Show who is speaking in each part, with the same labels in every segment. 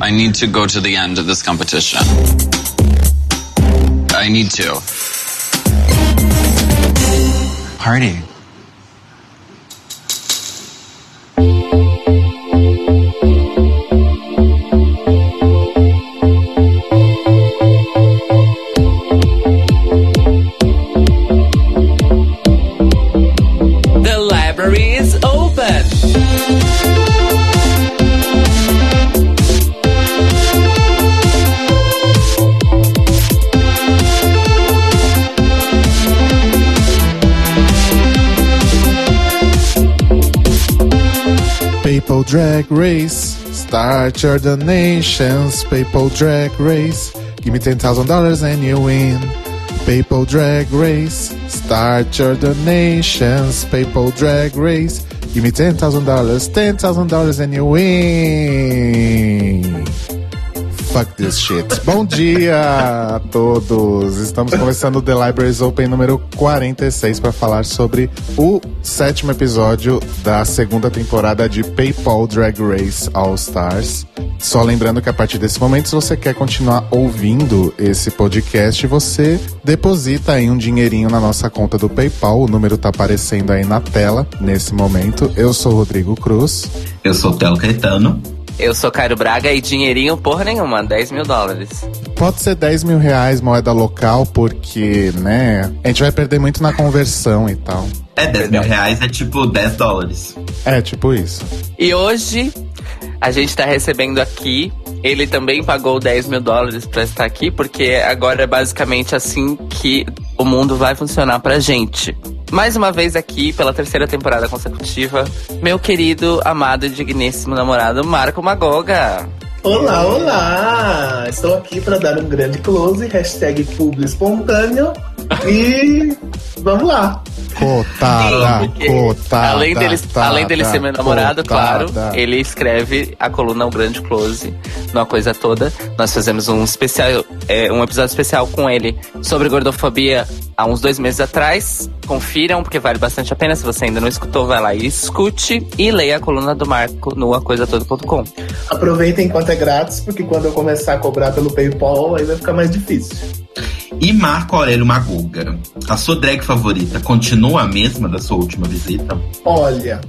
Speaker 1: I need to go to the end of this competition. I need to. Party.
Speaker 2: Drag Race, start your donations. People Drag Race, give me ten thousand dollars and you win. People Drag Race, start your donations. People Drag Race, give me ten thousand dollars, ten thousand dollars and you win. Fuck this shit. Bom dia a todos. Estamos começando o The Libraries Open número 46 para falar sobre o sétimo episódio da segunda temporada de PayPal Drag Race All Stars. Só lembrando que a partir desse momento, se você quer continuar ouvindo esse podcast, você deposita aí um dinheirinho na nossa conta do PayPal. O número tá aparecendo aí na tela nesse momento. Eu sou Rodrigo Cruz.
Speaker 3: Eu sou Telo Caetano.
Speaker 4: Eu sou Cairo Braga e dinheirinho porra nenhuma, 10 mil dólares.
Speaker 2: Pode ser 10 mil reais moeda local, porque, né, a gente vai perder muito na conversão e tal.
Speaker 3: É, 10 mil reais é tipo 10 dólares.
Speaker 2: É, tipo isso.
Speaker 4: E hoje a gente tá recebendo aqui. Ele também pagou 10 mil dólares pra estar aqui, porque agora é basicamente assim que o mundo vai funcionar pra gente. Mais uma vez aqui, pela terceira temporada consecutiva, meu querido, amado e digníssimo namorado Marco Magoga.
Speaker 5: Olá, olá! Estou aqui para dar um grande close, hashtag publi espontâneo e vamos lá.
Speaker 2: Cotada,
Speaker 4: Sim,
Speaker 2: cotada.
Speaker 4: além dele,
Speaker 2: tada,
Speaker 4: além dele ser meu namorado,
Speaker 2: cotada.
Speaker 4: claro, ele escreve a coluna O Grande Close, numa coisa toda. Nós fizemos um especial, é, um episódio especial com ele sobre gordofobia há uns dois meses atrás. Confiram, porque vale bastante a pena. Se você ainda não escutou, vai lá e escute e leia a coluna do Marco no acoisatoda.com.
Speaker 5: Aproveitem enquanto é grátis, porque quando eu começar a cobrar pelo PayPal, aí vai ficar mais difícil.
Speaker 3: E Marco Aurélio Maguga, a sua drag favorita continua a mesma da sua última visita?
Speaker 5: Olha,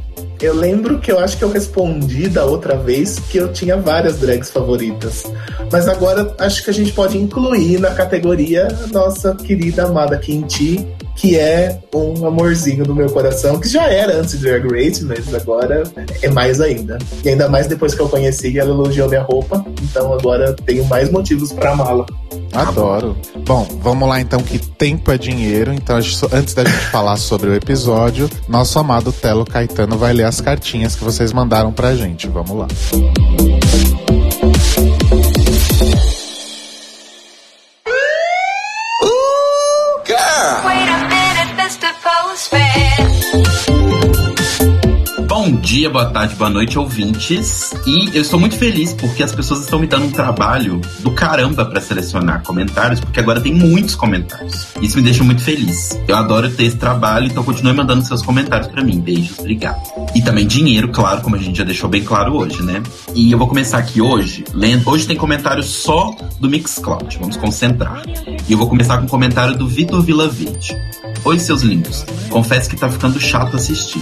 Speaker 5: eu lembro que eu acho que eu respondi da outra vez que eu tinha várias drags favoritas. Mas agora acho que a gente pode incluir na categoria nossa querida amada Kinti, que é um amorzinho do meu coração, que já era antes de Drag Race, mas agora é mais ainda. E ainda mais depois que eu conheci, ela elogiou minha roupa, então agora tenho mais motivos pra amá-la.
Speaker 2: Adoro. Bom, vamos lá então que tempo é dinheiro. Então, antes da gente falar sobre o episódio, nosso amado Telo Caetano vai ler as cartinhas que vocês mandaram pra gente. Vamos lá.
Speaker 6: Wait
Speaker 3: dia, boa tarde, boa noite, ouvintes. E eu estou muito feliz porque as pessoas estão me dando um trabalho do caramba pra selecionar comentários, porque agora tem muitos comentários. Isso me deixa muito feliz. Eu adoro ter esse trabalho, então continue mandando seus comentários pra mim. Beijos, obrigado. E também dinheiro, claro, como a gente já deixou bem claro hoje, né? E eu vou começar aqui hoje, lendo. Hoje tem comentário só do Mixcloud, vamos concentrar. E eu vou começar com o comentário do Vitor Vilaverde. Oi, seus lindos. Confesso que tá ficando chato assistir.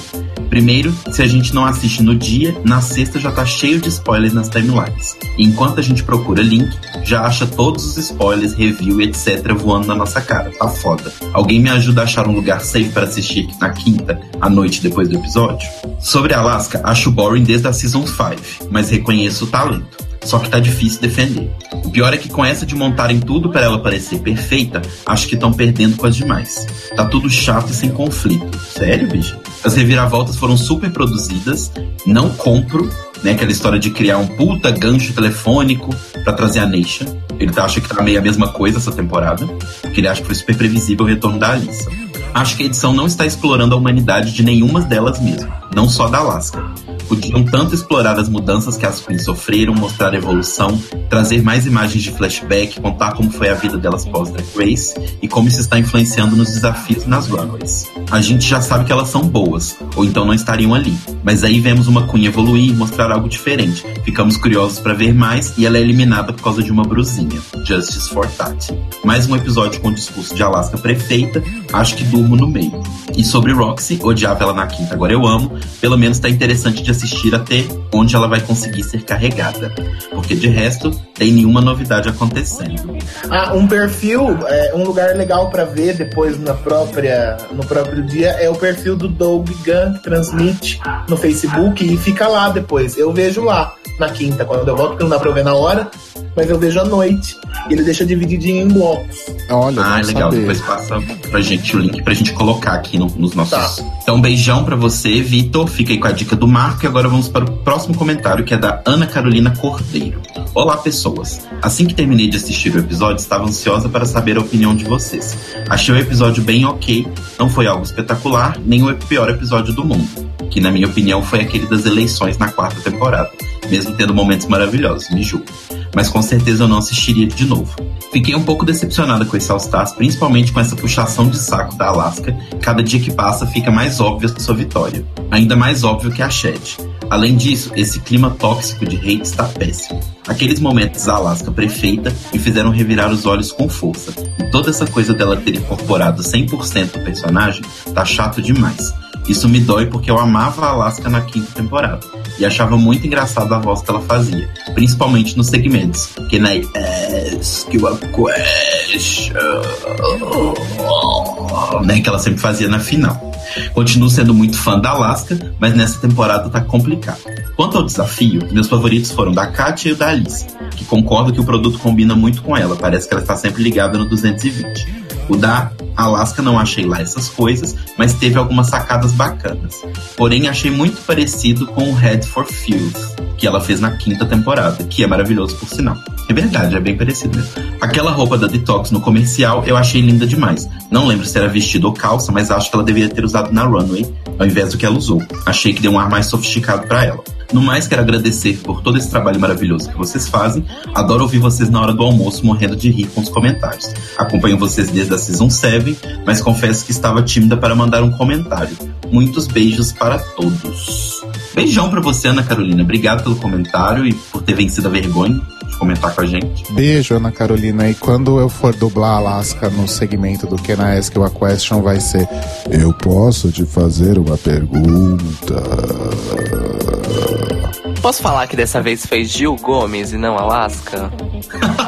Speaker 3: Primeiro, se a gente não assiste no dia, na sexta já tá cheio de spoilers nas timelines. E enquanto a gente procura link, já acha todos os spoilers, review e etc. voando na nossa cara. Tá foda. Alguém me ajuda a achar um lugar safe para assistir na quinta, à noite depois do episódio? Sobre Alaska, acho boring desde a Season 5, mas reconheço o talento. Só que tá difícil defender. O pior é que com essa de montarem tudo para ela parecer perfeita, acho que estão perdendo coisa demais. Tá tudo chato e sem conflito. Sério, bicho? As reviravoltas foram super produzidas, não compro, né? Aquela história de criar um puta gancho telefônico pra trazer a Neisha. Ele tá, acha que tá meio a mesma coisa essa temporada, porque ele acha que foi super previsível o retorno da Alissa. Acho que a edição não está explorando a humanidade de nenhuma delas mesmo, não só da Alaska. Podiam tanto explorar as mudanças que as queens sofreram, mostrar a evolução, trazer mais imagens de flashback, contar como foi a vida delas pós Drag Race e como isso está influenciando nos desafios nas runways. a gente já sabe que elas são boas, ou então não estariam ali. Mas aí vemos uma Queen evoluir e mostrar algo diferente. Ficamos curiosos para ver mais e ela é eliminada por causa de uma brusinha. Justice for Tati. Mais um episódio com o discurso de Alaska prefeita, acho que no meio. E sobre Roxy, odiava ela na quinta, agora eu amo. Pelo menos tá interessante de assistir até onde ela vai conseguir ser carregada. Porque de resto, tem nenhuma novidade acontecendo.
Speaker 5: Ah, um perfil, é, um lugar legal pra ver depois na própria, no próprio dia é o perfil do Doug Gunn, que transmite no Facebook e fica lá depois. Eu vejo lá na quinta, quando eu volto, porque não dá pra eu ver na hora, mas eu vejo à noite. Ele deixa divididinho em blocos.
Speaker 2: Olha,
Speaker 3: Ah, legal.
Speaker 2: sabia.
Speaker 3: Depois passa pra gente o link pra gente colocar aqui no- nos nossos.
Speaker 5: Tá.
Speaker 3: Então, um beijão pra você, Vitor. Fica aí com a dica do Marco. E agora vamos para o próximo comentário, que é da Ana Carolina Cordeiro. Olá, pessoas. Assim que terminei de assistir o episódio, estava ansiosa para saber a opinião de vocês. Achei o episódio bem ok, não foi algo espetacular, nem o pior episódio do mundo. Que, na minha opinião, foi aquele das eleições na quarta temporada. Mesmo tendo momentos maravilhosos, me julgo mas com certeza eu não assistiria de novo. Fiquei um pouco decepcionada com esse All Stars, principalmente com essa puxação de saco da Alaska. Cada dia que passa fica mais óbvia a sua vitória. Ainda mais óbvio que a Shed. Além disso, esse clima tóxico de hate está péssimo. Aqueles momentos da Alaska prefeita me fizeram revirar os olhos com força. E toda essa coisa dela ter incorporado 100% do personagem tá chato demais. Isso me dói porque eu amava a Alaska na quinta temporada e achava muito engraçado a voz que ela fazia, principalmente nos segmentos. Can I ask you a question? Né, que ela sempre fazia na final. Continuo sendo muito fã da Alaska, mas nessa temporada tá complicado. Quanto ao desafio, meus favoritos foram da Katia e o da Alice, que concordo que o produto combina muito com ela, parece que ela está sempre ligada no 220. O da Alaska não achei lá essas coisas, mas teve algumas sacadas bacanas. Porém, achei muito parecido com o Head for Field, que ela fez na quinta temporada, que é maravilhoso por sinal. É verdade, é bem parecido mesmo. Aquela roupa da Detox no comercial eu achei linda demais. Não lembro se era vestido ou calça, mas acho que ela deveria ter usado na runway, ao invés do que ela usou. Achei que deu um ar mais sofisticado pra ela. No mais, quero agradecer por todo esse trabalho maravilhoso que vocês fazem. Adoro ouvir vocês na hora do almoço, morrendo de rir com os comentários. Acompanho vocês desde a Season 7, mas confesso que estava tímida para mandar um comentário. Muitos beijos para todos. Beijão pra você, Ana Carolina. Obrigado pelo comentário e por ter vencido a vergonha comentar com a gente.
Speaker 2: Beijo, Ana Carolina. E quando eu for dublar Alaska no segmento do Can I Ask You a Question, vai ser: Eu posso te fazer uma pergunta?
Speaker 4: Posso falar que dessa vez foi Gil Gomes e não Alaska?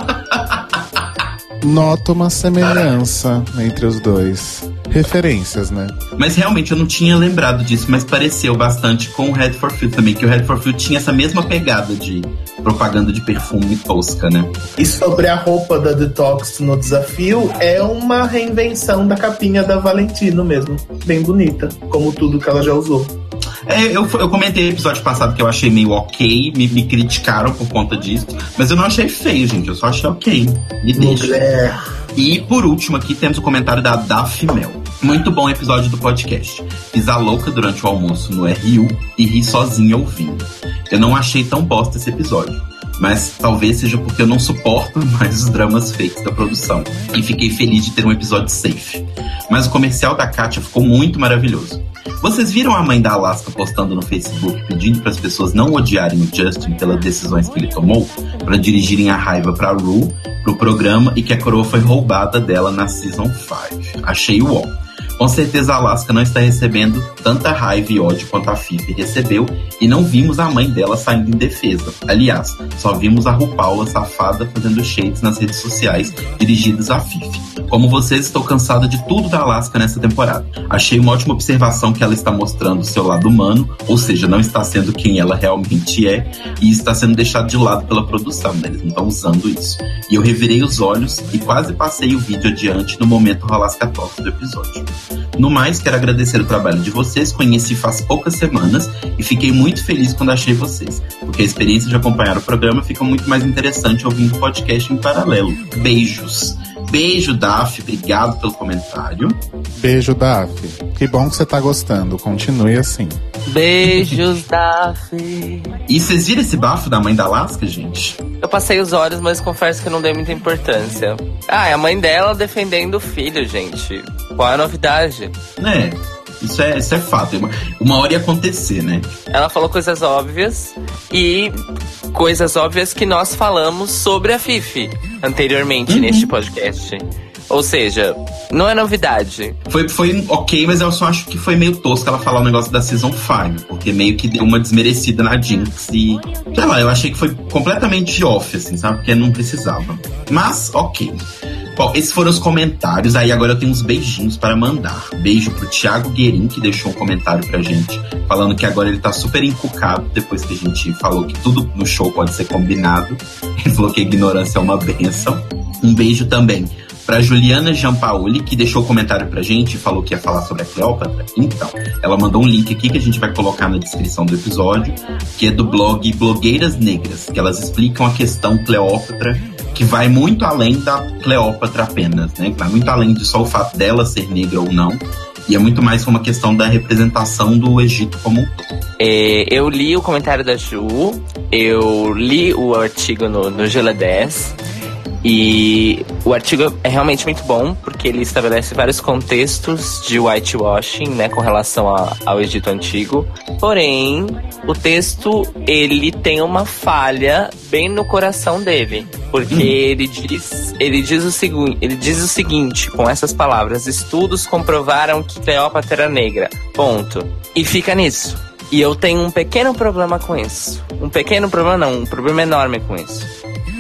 Speaker 2: Noto uma semelhança entre os dois. Referências, né?
Speaker 3: Mas realmente eu não tinha lembrado disso, mas pareceu bastante com o Red for Field também, que o Red for Field tinha essa mesma pegada de propaganda de perfume tosca, né?
Speaker 5: E sobre a roupa da Detox no desafio, é uma reinvenção da capinha da Valentino mesmo. Bem bonita, como tudo que ela já usou.
Speaker 3: É, eu, eu comentei no episódio passado que eu achei meio ok, me, me criticaram por conta disso, mas eu não achei feio, gente, eu só achei ok. Me deixa.
Speaker 5: Mulher.
Speaker 3: E por último aqui temos o comentário da Daf Mel. Muito bom episódio do podcast. Fiz a louca durante o almoço no RU e ri sozinha ouvindo. Eu não achei tão bosta esse episódio. Mas talvez seja porque eu não suporto mais os dramas fakes da produção. E fiquei feliz de ter um episódio safe. Mas o comercial da Katia ficou muito maravilhoso. Vocês viram a mãe da Alaska postando no Facebook pedindo para as pessoas não odiarem o Justin pelas decisões que ele tomou, para dirigirem a raiva para Ru, pro programa e que a coroa foi roubada dela na Season 5. Achei o ó. Com certeza a Alaska não está recebendo tanta raiva e ódio quanto a Fifi recebeu e não vimos a mãe dela saindo em defesa. Aliás, só vimos a RuPaula safada fazendo shades nas redes sociais dirigidas a Fifi. Como vocês, estou cansada de tudo da Alaska nessa temporada. Achei uma ótima observação que ela está mostrando o seu lado humano, ou seja, não está sendo quem ela realmente é, e está sendo deixado de lado pela produção, né? Eles não estão usando isso. E eu revirei os olhos e quase passei o vídeo adiante no momento Alaska Talks do episódio. No mais, quero agradecer o trabalho de vocês, conheci faz poucas semanas e fiquei muito feliz quando achei vocês, porque a experiência de acompanhar o programa fica muito mais interessante ouvindo o podcast em paralelo. Beijos! Beijo, Daf, obrigado pelo comentário.
Speaker 2: Beijo, Daf. Que bom que você tá gostando. Continue assim.
Speaker 4: Beijos, Daphne.
Speaker 3: E vocês viram esse bafo da mãe da Lasca, gente?
Speaker 4: Eu passei os olhos, mas confesso que não dei muita importância. Ah, é a mãe dela defendendo o filho, gente. Qual é a novidade?
Speaker 3: Né? Isso é, isso é fato. Uma, uma hora ia acontecer, né?
Speaker 4: Ela falou coisas óbvias e coisas óbvias que nós falamos sobre a Fifi anteriormente neste podcast. Ou seja, não é novidade.
Speaker 3: Foi, foi ok, mas eu só acho que foi meio tosco ela falar o negócio da Season 5, porque meio que deu uma desmerecida na Jinx e. Sei lá, eu achei que foi completamente off, assim, sabe? Porque não precisava. Mas, ok. Bom, esses foram os comentários. Aí agora eu tenho uns beijinhos para mandar. Beijo pro Thiago Guerin, que deixou um comentário pra gente, falando que agora ele tá super encucado depois que a gente falou que tudo no show pode ser combinado. Ele falou que a ignorância é uma benção. Um beijo também pra Juliana Giampaoli, que deixou um comentário pra gente e falou que ia falar sobre a Cleópatra. Então, ela mandou um link aqui que a gente vai colocar na descrição do episódio, que é do blog Blogueiras Negras, que elas explicam a questão Cleópatra, que vai muito além da Cleópatra apenas, né? Vai muito além de só o fato dela ser negra ou não. E é muito mais uma questão da representação do Egito como um todo.
Speaker 4: É, eu li o comentário da Ju, eu li o artigo no, no Gela 10. E o artigo é realmente muito bom, porque ele estabelece vários contextos de whitewashing, né, com relação a- ao Egito Antigo. Porém, o texto, ele tem uma falha bem no coração dele. Porque ele diz, ele diz o seguinte, ele diz o seguinte, com essas palavras, estudos comprovaram que Cleópatra era negra. Ponto. E fica nisso. E eu tenho um pequeno problema com isso. Um pequeno problema não, um problema enorme com isso.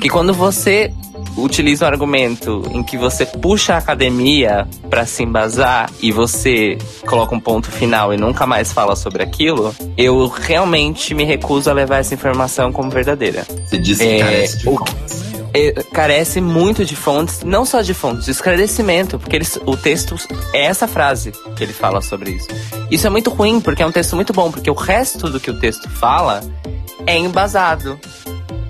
Speaker 4: Que quando você utiliza um argumento em que você puxa a academia pra se embasar e você coloca um ponto final e nunca mais fala sobre aquilo, eu realmente me recuso a levar essa informação como verdadeira.
Speaker 3: Você disse que
Speaker 4: É,
Speaker 3: carece de
Speaker 4: o-
Speaker 3: fontes.
Speaker 4: É, carece muito de fontes, não só de fontes, de esclarecimento, porque o texto é essa frase que ele fala sobre isso. Isso é muito ruim, porque é um texto muito bom, porque o resto do que o texto fala é embasado.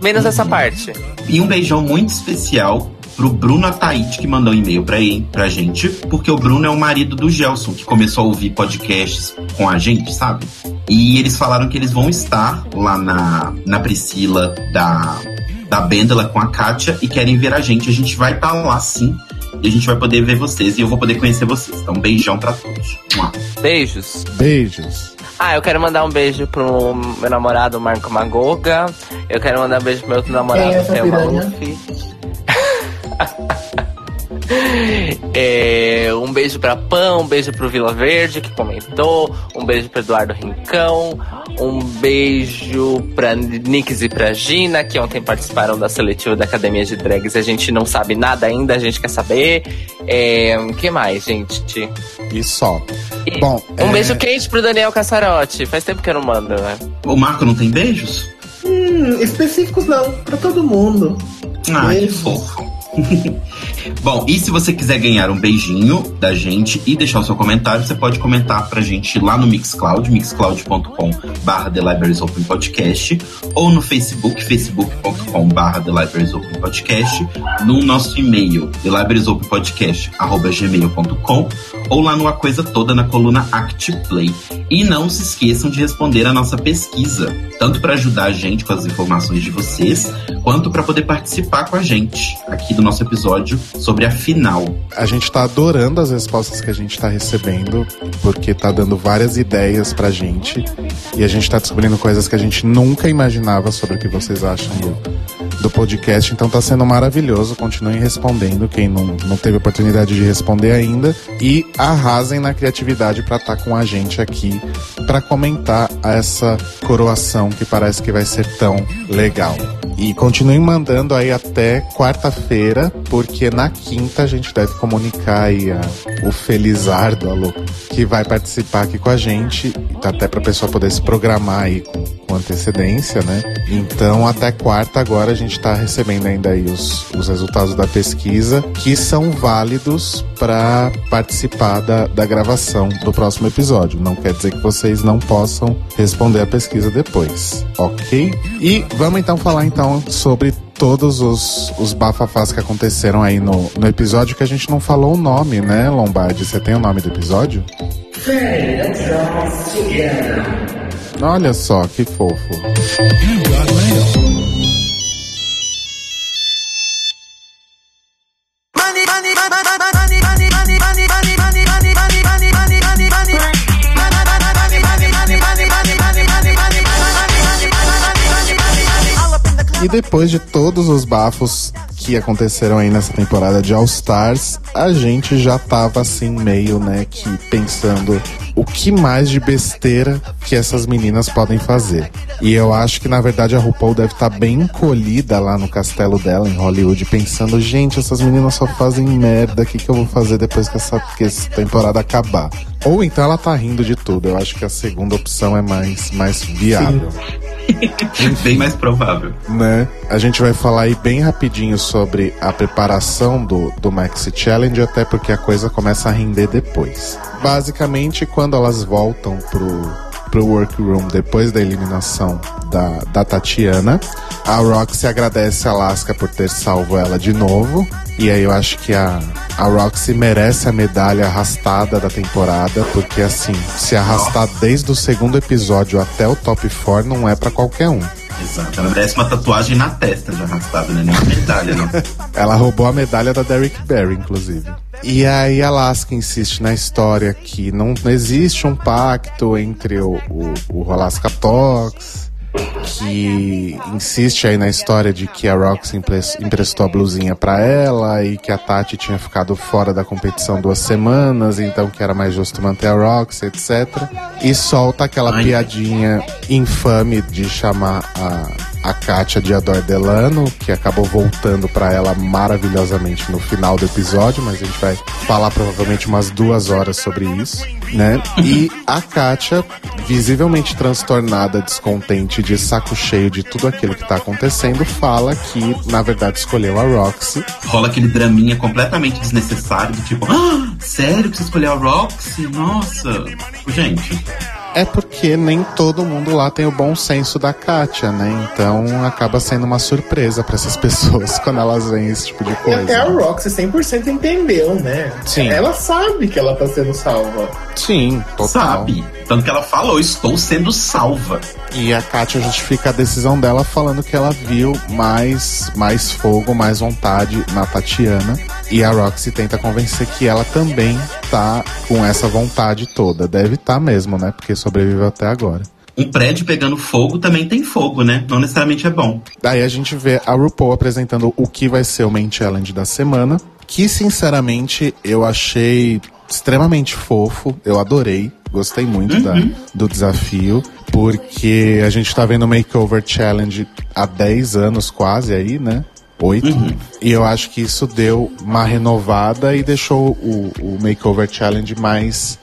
Speaker 4: Menos essa parte.
Speaker 3: E um beijão muito especial pro Bruno Ataíde, que mandou um e-mail pra, ele- pra gente, porque o Bruno é o marido do Gelson, que começou a ouvir podcasts com a gente, sabe? E eles falaram que eles vão estar lá na, na Priscila da, da Bendela com a Kátia e querem ver a gente. A gente vai estar lá sim. E a gente vai poder ver vocês e eu vou poder conhecer vocês. Então, um beijão pra todos.
Speaker 4: Beijos.
Speaker 2: Beijos.
Speaker 4: Ah, eu quero mandar um beijo pro meu namorado Marco Magoga. Eu quero mandar um beijo pro meu outro namorado,
Speaker 5: Quem é
Speaker 4: É, um beijo pra Pão, um beijo pro Vila Verde, que comentou. Um beijo pro Eduardo Rincão. Um beijo pra Nix e pra Gina, que ontem participaram da seletiva da Academia de Drags. A gente não sabe nada ainda, a gente quer saber. É, o que mais, gente?
Speaker 2: E só.
Speaker 4: E
Speaker 2: Bom,
Speaker 4: um
Speaker 2: é,
Speaker 4: beijo quente pro Daniel Cassarotti. Faz tempo que eu não mando, né?
Speaker 3: O Marco não tem beijos?
Speaker 5: Hum, específicos não, pra todo mundo.
Speaker 3: Ai, que fofo. Bom, e se você quiser ganhar um beijinho da gente e deixar o seu comentário, você pode comentar pra gente lá no Mixcloud, mixcloud.com barra The Libraries Open Podcast, ou no Facebook, facebook.com barra The Libraries Open Podcast, no nosso e-mail, thelibraziopenpodcast.gmail.com, ou lá no A Coisa Toda na coluna ActPlay. E não se esqueçam de responder a nossa pesquisa, tanto para ajudar a gente com as informações de vocês, quanto para poder participar com a gente aqui do nosso episódio sobre a final.
Speaker 2: A gente tá adorando as respostas que a gente tá recebendo, porque tá dando várias ideias pra gente. E a gente tá descobrindo coisas que a gente nunca imaginava sobre o que vocês acham do, do podcast. Então tá sendo maravilhoso. Continuem respondendo, quem não, não teve oportunidade de responder ainda. E arrasem na criatividade pra estar com a gente aqui pra comentar essa coroação que parece que vai ser tão legal. E continuem mandando aí até quarta-feira, porque na quinta a gente deve comunicar aí a- o Felizardo, alô, que vai participar aqui com a gente, até pra pessoa poder se programar aí com, antecedência, né? Então até quarta agora a gente tá recebendo ainda aí os, os resultados da pesquisa, que são válidos para participar da, da gravação do próximo episódio. Não quer dizer que vocês não possam responder a pesquisa depois, ok? E vamos então falar então sobre todos os, os bafafás que aconteceram aí no, no episódio que a gente não falou o nome, né, Lombardi? Você tem o nome do episódio? Olha só, que fofo. E depois de todos os bafos que aconteceram aí nessa temporada de All Stars, a gente já tava assim meio, né, que pensando o que mais de besteira que essas meninas podem fazer. E eu acho que na verdade a RuPaul deve estar bem encolhida lá no castelo dela em Hollywood, pensando, gente, essas meninas só fazem merda, o que, que eu vou fazer depois que essa, que essa temporada acabar? Ou então ela tá rindo de tudo. Eu acho que a segunda opção é mais, mais viável.
Speaker 3: Bem mais provável.
Speaker 2: né? A gente vai falar aí bem rapidinho sobre a preparação do, do Maxi Challenge, até porque a coisa começa a render depois. Basicamente, quando elas voltam pro, pro workroom depois da eliminação da, da Tatiana, a Roxy agradece a Alaska por ter salvo ela de novo. E aí eu acho que a, a Roxy merece a medalha arrastada da temporada, porque assim, se arrastar desde o segundo episódio até o top 4 não é pra qualquer um.
Speaker 3: Exato. Ela merece uma tatuagem na testa de arrastada, né? Nem uma medalha, não.
Speaker 2: Ela roubou a medalha da Derrick Barry, inclusive. E aí Alaska insiste na história que não existe um pacto entre o, o, o Rolasca Tox, que insiste aí na história de que a Roxy empres- emprestou a blusinha pra ela e que a Tati tinha ficado fora da competição duas semanas, então que era mais justo manter a Roxy, etc. E solta aquela
Speaker 3: Ai.
Speaker 2: piadinha infame de chamar a, a Katia de Ador Delano, que acabou voltando pra ela maravilhosamente no final do episódio, mas a gente vai falar provavelmente umas duas horas sobre isso, né? E a Katia, visivelmente transtornada, descontente, de saco cheio de tudo aquilo que tá acontecendo, fala que, na verdade, escolheu a Roxy.
Speaker 3: Rola aquele draminha completamente desnecessário, do tipo, ah, sério que você escolheu a Roxy? Nossa. Gente,
Speaker 2: É porque nem todo mundo lá tem o bom senso da Katia, né? Então acaba sendo uma surpresa pra essas pessoas quando elas veem esse tipo de
Speaker 5: E
Speaker 2: coisa.
Speaker 5: até a Roxy 100% entendeu, né?
Speaker 2: Sim.
Speaker 5: Ela sabe que ela tá sendo salva.
Speaker 2: Sim, total.
Speaker 3: sabe? Tanto que ela falou, estou sendo salva.
Speaker 2: E a Katia justifica a decisão dela falando que ela viu mais, mais fogo, mais vontade na Tatiana. E a Roxy tenta convencer que ela também tá com essa vontade toda. Deve estar mesmo, né? Porque sobreviveu até agora.
Speaker 3: Um prédio pegando fogo também tem fogo, né? Não necessariamente é bom.
Speaker 2: Daí a gente vê a RuPaul apresentando o que vai ser o main challenge da semana. Que, sinceramente, eu achei extremamente fofo. Eu adorei. Gostei muito da- do desafio. Porque a gente tá vendo o Makeover Challenge há 10 anos quase aí, né? Oito. E eu acho que isso deu uma renovada e deixou o, o Makeover Challenge mais,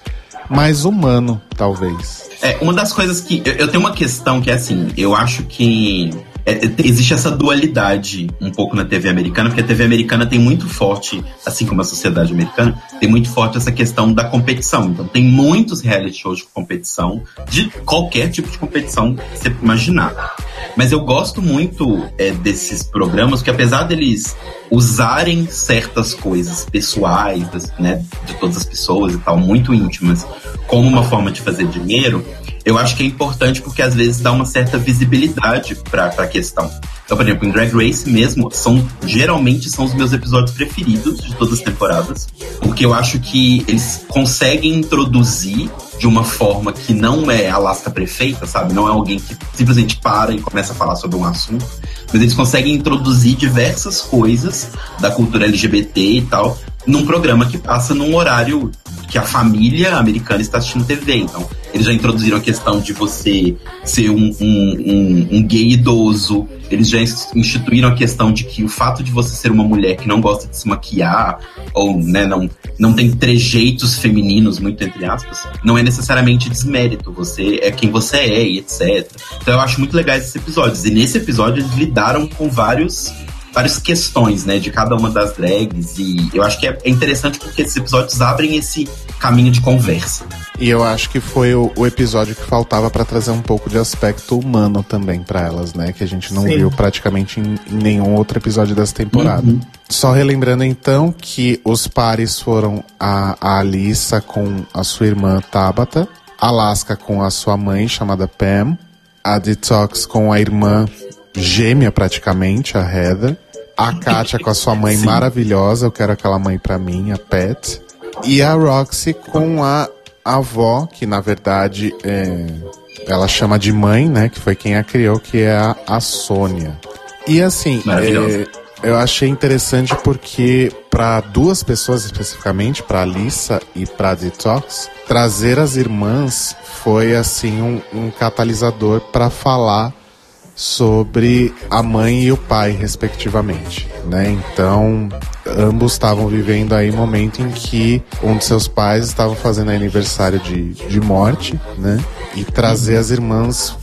Speaker 2: mais humano, talvez.
Speaker 3: É, uma das coisas que. Eu, eu tenho uma questão que é assim, eu acho que. É, é, existe essa dualidade um pouco na TV americana, porque a TV americana tem muito forte, assim como a sociedade americana, tem muito forte essa questão da competição. Então, tem muitos reality shows de competição, de qualquer tipo de competição que você imaginar. Mas eu gosto muito é, desses programas que, apesar deles usarem certas coisas pessoais, né, de todas as pessoas e tal, muito íntimas, como uma forma de fazer dinheiro, eu acho que é importante porque às vezes dá uma certa visibilidade pra, pra questão. Então, por exemplo, em Drag Race mesmo, são, geralmente são os meus episódios preferidos de todas as temporadas, porque eu acho que eles conseguem introduzir de uma forma que não é Alaska prefeita, sabe? Não é alguém que simplesmente para e começa a falar sobre um assunto, mas eles conseguem introduzir diversas coisas da cultura LGBT e tal num programa que passa num horário que a família americana está assistindo TV. Então, eles já introduziram a questão de você ser um, um, um, um gay idoso. Eles já instituíram a questão de que o fato de você ser uma mulher que não gosta de se maquiar, ou né, não, não tem trejeitos femininos, muito entre aspas, não é necessariamente desmérito. Você é quem você é e etc. Então eu acho muito legais esses episódios. E nesse episódio eles lidaram com vários várias questões, né, de cada uma das drags e eu acho que é interessante porque esses episódios abrem esse caminho de conversa.
Speaker 2: E eu acho que foi o, o episódio que faltava pra trazer um pouco de aspecto humano também pra elas, né? Que a gente não
Speaker 5: Sim.
Speaker 2: viu praticamente em, em nenhum outro episódio dessa temporada. Só relembrando então que os pares foram a, a Alissa com a sua irmã Tabata, Alaska com a sua mãe, chamada Pam. A Detox com a irmã gêmea, praticamente, a Heather. A Katia com a sua mãe maravilhosa, eu quero aquela mãe pra mim, a Pat. E a Roxy com a avó, que na verdade é, ela chama de mãe, né? Que foi quem a criou, que é a, a Sônia. E assim, é, eu achei interessante porque para duas pessoas especificamente, para Alissa e para Detox, trazer as irmãs foi assim um, um catalisador para falar sobre a mãe e o pai, respectivamente, né? Então, ambos estavam vivendo aí momento em que um de seus pais estava fazendo aniversário de, de morte, né? E trazer as irmãs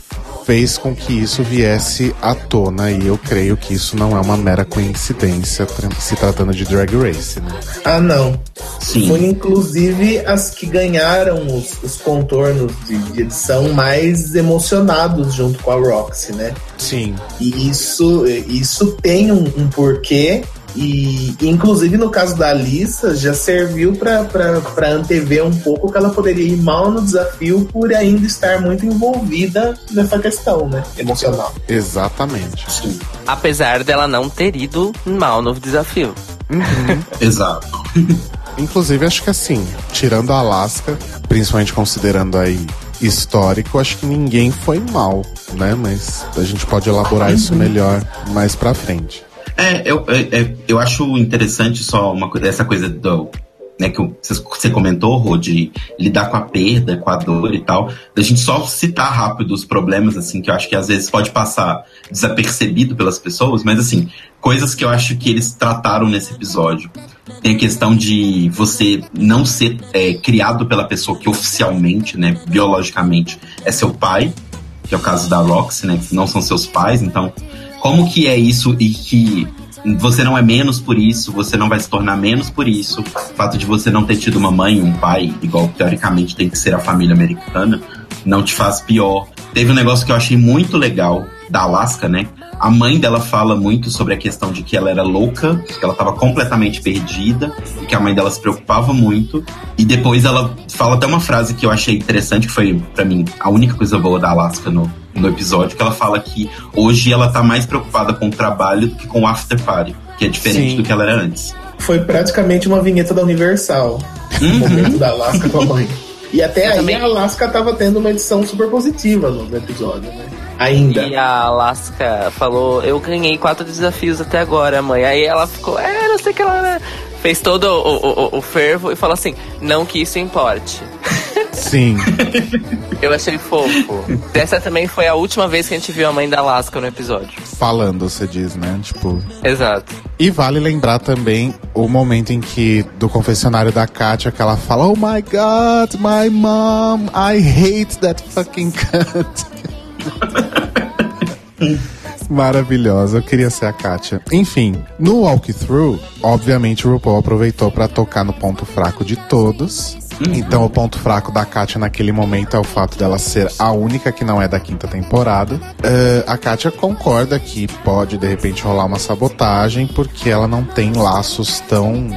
Speaker 2: fez com que isso viesse à tona e eu creio que isso não é uma mera coincidência se tratando de Drag Race, né?
Speaker 5: Ah, não.
Speaker 3: Sim.
Speaker 5: Foi inclusive as que ganharam os, os contornos de, de edição mais emocionados junto com a Roxy, né?
Speaker 2: Sim.
Speaker 5: E isso, isso tem um, um porquê. E inclusive no caso da Alissa já serviu para antever um pouco que ela poderia ir mal no desafio por ainda estar muito envolvida nessa questão, né? Emocional.
Speaker 2: Exatamente.
Speaker 3: Sim.
Speaker 4: Apesar dela não ter ido mal no desafio.
Speaker 3: Exato.
Speaker 2: Inclusive, acho que assim, tirando a Alaska, principalmente considerando aí histórico, acho que ninguém foi mal, né? Mas a gente pode elaborar isso melhor mais pra frente.
Speaker 3: É, eu, é, é, eu acho interessante só uma coisa, essa coisa do. Né, que você comentou, Rô, de lidar com a perda, com a dor e tal. Da gente só citar rápido os problemas, assim, que eu acho que às vezes pode passar desapercebido pelas pessoas, mas assim, coisas que eu acho que eles trataram nesse episódio. Tem a questão de você não ser é, criado pela pessoa que oficialmente, né, biologicamente, é seu pai, que é o caso da Roxy, né, que não são seus pais, então como que é isso e que você não é menos por isso, você não vai se tornar menos por isso. O fato de você não ter tido uma mãe, um pai, igual teoricamente tem que ser a família americana, não te faz pior. Teve um negócio que eu achei muito legal da Alaska, né? A mãe dela fala muito sobre a questão de que ela era louca, que ela estava completamente perdida e que a mãe dela se preocupava muito. E depois ela fala até uma frase que eu achei interessante, que foi pra mim a única coisa boa da Alaska no, no episódio, que ela fala que hoje ela tá mais preocupada com o trabalho do que com o after party, que é diferente
Speaker 2: Sim.
Speaker 3: do que ela era antes.
Speaker 5: Foi praticamente uma vinheta da Universal. O momento da Alaska com a mãe. E até aí
Speaker 4: também-
Speaker 5: a Alaska tava tendo uma edição super positiva no, episódio, né? Ainda.
Speaker 4: E a Alaska falou: Eu ganhei quatro desafios até agora, mãe. Aí ela ficou: É, não sei o que ela. né?" Fez todo o, o, o- o fervo e falou assim: Não que isso importe.
Speaker 2: Sim.
Speaker 4: Eu achei fofo. Essa também foi a última vez que a gente viu a mãe da Alaska no episódio.
Speaker 2: Falando, você diz, né? Tipo.
Speaker 4: Exato.
Speaker 2: E vale lembrar também o momento em que, do confessionário da Katia, que ela fala: Oh my god, my mom, I hate that fucking cunt. Maravilhosa, eu queria ser a Katia. Enfim, no walkthrough, obviamente o RuPaul aproveitou pra tocar no ponto fraco de todos. Então, o ponto fraco da Katia naquele momento é o fato dela ser a única que não é da quinta temporada. Eh, a Katia concorda que pode de repente rolar uma sabotagem porque ela não tem laços tão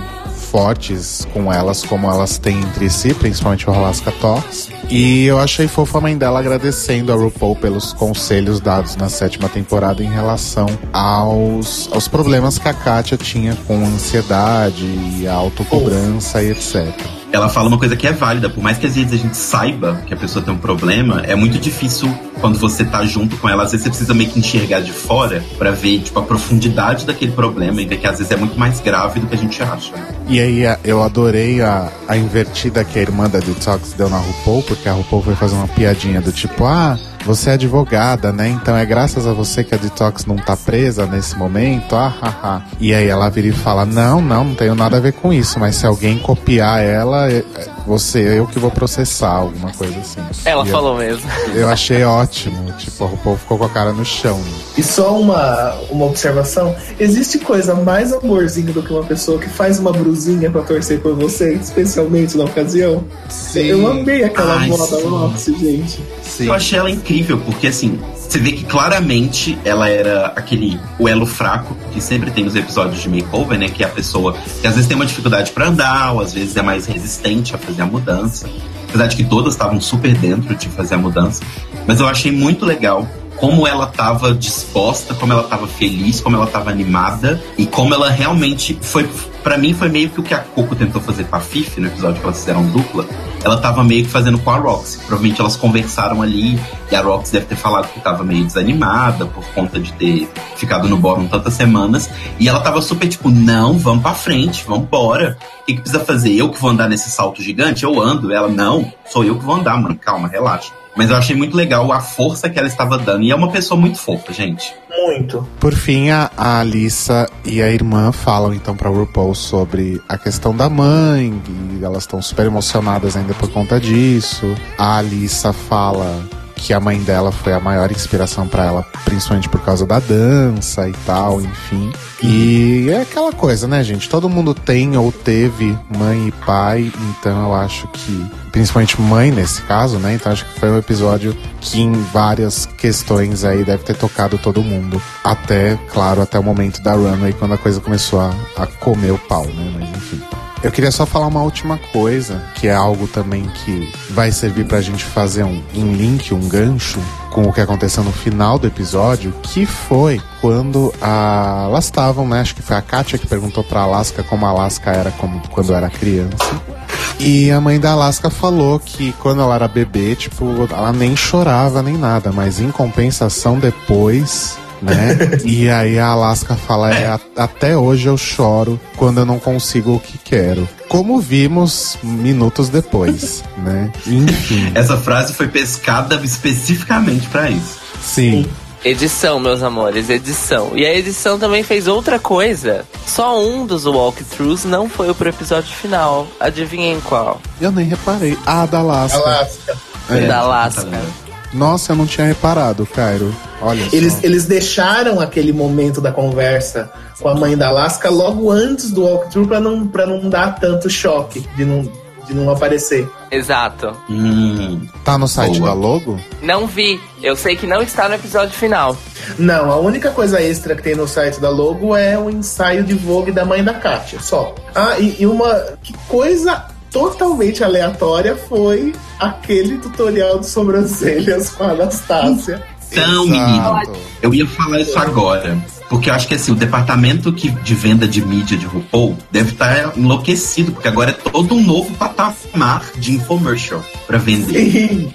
Speaker 2: fortes com elas como elas têm entre si, principalmente o Alaska Talks. E eu achei fofa a mãe dela agradecendo a RuPaul pelos conselhos dados na sétima temporada em relação aos, aos problemas que a Katia tinha com ansiedade e autocobrança e etc.
Speaker 3: ela fala uma coisa que é válida, por mais que às vezes a gente saiba que a pessoa tem um problema, é muito difícil quando você tá junto com ela, às vezes você precisa meio que enxergar de fora pra ver, tipo, a profundidade daquele problema e ver que às vezes é muito mais grave do que a gente acha.
Speaker 2: E aí eu adorei a, a invertida que a irmã da Detox deu na RuPaul, porque a RuPaul foi fazer uma piadinha do tipo, ah, você é advogada, né? Então é graças a você que a Detox não tá presa nesse momento, ah, ah, ah. E aí ela vira e fala, não, não, não tenho nada a ver com isso, mas se alguém copiar ela, é- é você, eu que vou processar, alguma coisa assim.
Speaker 4: Ela
Speaker 2: E eu-
Speaker 4: falou mesmo.
Speaker 2: Eu achei ótimo, tipo, a RuPaul ficou com a cara no chão.
Speaker 5: E só uma, uma observação: existe coisa mais amorzinho do que uma pessoa que faz uma brusinha pra torcer por você, especialmente na ocasião? Eu amei aquela
Speaker 3: Ai,
Speaker 5: moda
Speaker 3: sim.
Speaker 5: Roxy, gente.
Speaker 2: Sim.
Speaker 3: Eu achei ela incrível, porque assim, você vê que claramente ela era aquele o elo fraco que sempre tem nos episódios de makeover, né? Que é a pessoa que às vezes tem uma dificuldade pra andar, ou às vezes é mais resistente a fazer a mudança. apesar de que todas estavam super dentro de fazer a mudança. Mas eu achei muito legal como ela estava disposta, como ela estava feliz, como ela estava animada e como ela realmente foi. Pra mim, foi meio que o que a Coco tentou fazer com a Fifi no episódio que elas fizeram dupla. Ela tava meio que fazendo com a Roxy. Provavelmente elas conversaram ali e a Roxy deve ter falado que tava meio desanimada por conta de ter ficado no bórum tantas semanas. E ela tava super tipo: não, vamos pra frente, vamos embora. O que, que precisa fazer? Eu que vou andar nesse salto gigante? Eu ando. Ela, não, sou eu que vou andar, mano. Calma, relaxa. Mas eu achei muito legal a força que ela estava dando. E é uma pessoa muito fofa, gente.
Speaker 5: Muito.
Speaker 2: Por fim, a, a Alissa e a irmã falam então pra RuPaul sobre a questão da mãe, e elas estão super emocionadas ainda por conta disso. A Alissa fala que a mãe dela foi a maior inspiração para ela, principalmente por causa da dança e tal, enfim. E é aquela coisa, né, gente? Todo mundo tem ou teve mãe e pai, então eu acho que, principalmente mãe nesse caso, né? Então acho que foi um episódio que em várias questões aí deve ter tocado todo mundo. Até, claro, até o momento da runway, quando a coisa começou a, a comer o pau, né? Mas enfim. Eu queria só falar uma última coisa, que é algo também que vai servir pra gente fazer um, um link, um gancho com o que aconteceu no final do episódio, que foi quando a, elas estavam, né? Acho que foi a Kátia que perguntou pra Alaska como a Alaska era como, quando era criança. E a mãe da Alaska falou que quando ela era bebê, tipo, ela nem chorava nem nada, mas em compensação depois né? e aí a Alaska fala: é, "A- até hoje eu choro quando eu não consigo o que quero. Como vimos minutos depois, né? Enfim,
Speaker 3: Essa frase foi pescada especificamente pra isso.
Speaker 2: sim.
Speaker 4: Edição, meus amores, edição. E a edição também fez outra coisa. Só um dos walkthroughs não foi pro episódio final. Adivinhem qual?
Speaker 2: Eu nem reparei. Ah, da Alaska.
Speaker 5: Alaska.
Speaker 2: É.
Speaker 4: da Alaska.
Speaker 2: Nossa, eu não tinha reparado, Cairo. Olha
Speaker 5: Eles,
Speaker 2: só.
Speaker 5: eles deixaram aquele momento da conversa com a mãe da Alaska logo antes do walkthrough pra não, pra não dar tanto choque de não, de não aparecer.
Speaker 4: Exato.
Speaker 3: Hum,
Speaker 2: Tá no site
Speaker 3: Boa.
Speaker 2: da logo?
Speaker 4: Não vi. Eu sei que não está no episódio final.
Speaker 5: Não, a única coisa extra que tem no site da logo é o ensaio de Vogue da mãe da Kátia, só. Ah, e, e uma que coisa totalmente aleatória foi aquele tutorial de sobrancelhas com a Anastácia.
Speaker 3: então, menino, eu ia falar isso agora. Porque eu acho que assim, o departamento que, de venda de mídia de RuPaul deve estar enlouquecido, porque agora é todo um novo patamar de infomercial pra vender.
Speaker 5: Sim.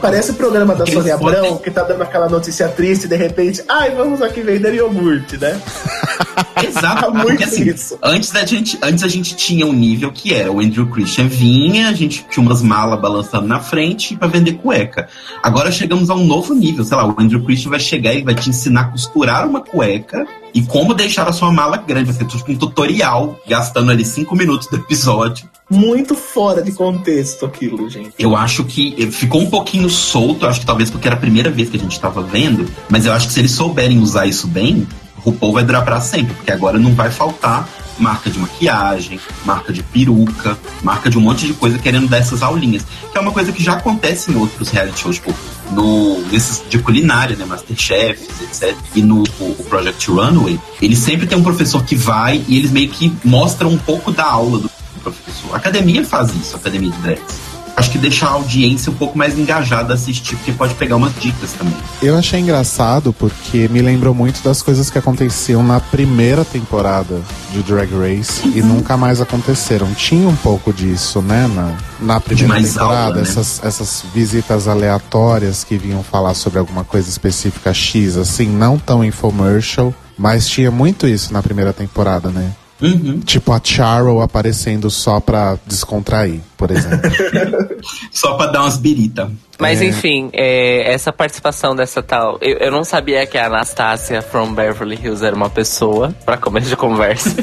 Speaker 5: Parece o programa da
Speaker 3: Eles
Speaker 5: Sônia Abrão, que tá dando aquela notícia triste e de repente, ai, vamos aqui vender iogurte, né?
Speaker 3: Exato,
Speaker 5: Tá muito
Speaker 3: assim,
Speaker 5: isso.
Speaker 3: antes, da gente, antes a gente tinha um nível que era o Andrew Christian vinha, a gente tinha umas malas balançando na frente pra vender cueca. Agora chegamos a um novo nível, sei lá, o Andrew Christian vai chegar e vai te ensinar a costurar uma cueca e como deixar a sua mala grande. Vai ser tipo um tutorial, gastando ali cinco minutos do episódio.
Speaker 5: Muito fora de contexto aquilo, gente.
Speaker 3: Eu acho que ficou um pouquinho solto, acho que talvez porque era a primeira vez que a gente tava vendo, mas eu acho que se eles souberem usar isso bem, o RuPaul vai durar pra sempre, porque agora não vai faltar marca de maquiagem, marca de peruca, marca de um monte de coisa querendo dar essas aulinhas. Que é uma coisa que já acontece em outros reality shows, tipo, no, nesses de culinária, né? Masterchefs, etc. E no o Project Runway, eles sempre tem um professor que vai e eles meio que mostram um pouco da aula do professor. A academia faz isso, a academia de drags. Acho que deixa a audiência um pouco mais engajada a assistir, porque pode pegar umas dicas também.
Speaker 2: Eu achei engraçado porque me lembrou muito das coisas que aconteciam na primeira temporada de Drag Race e nunca mais aconteceram. Tinha um pouco disso, né, na, na primeira temporada,
Speaker 3: aula, né?
Speaker 2: essas, essas visitas aleatórias que vinham falar sobre alguma coisa específica X, assim, não tão infomercial, mas tinha muito isso na primeira temporada, né?
Speaker 3: Uhum.
Speaker 2: Tipo a Charo aparecendo só pra descontrair, por exemplo.
Speaker 3: Só pra dar umas birita.
Speaker 4: Mas
Speaker 2: É.
Speaker 4: enfim, é, essa participação dessa tal. Eu, eu não sabia que a Anastácia from Beverly Hills era uma pessoa, pra começo de conversa.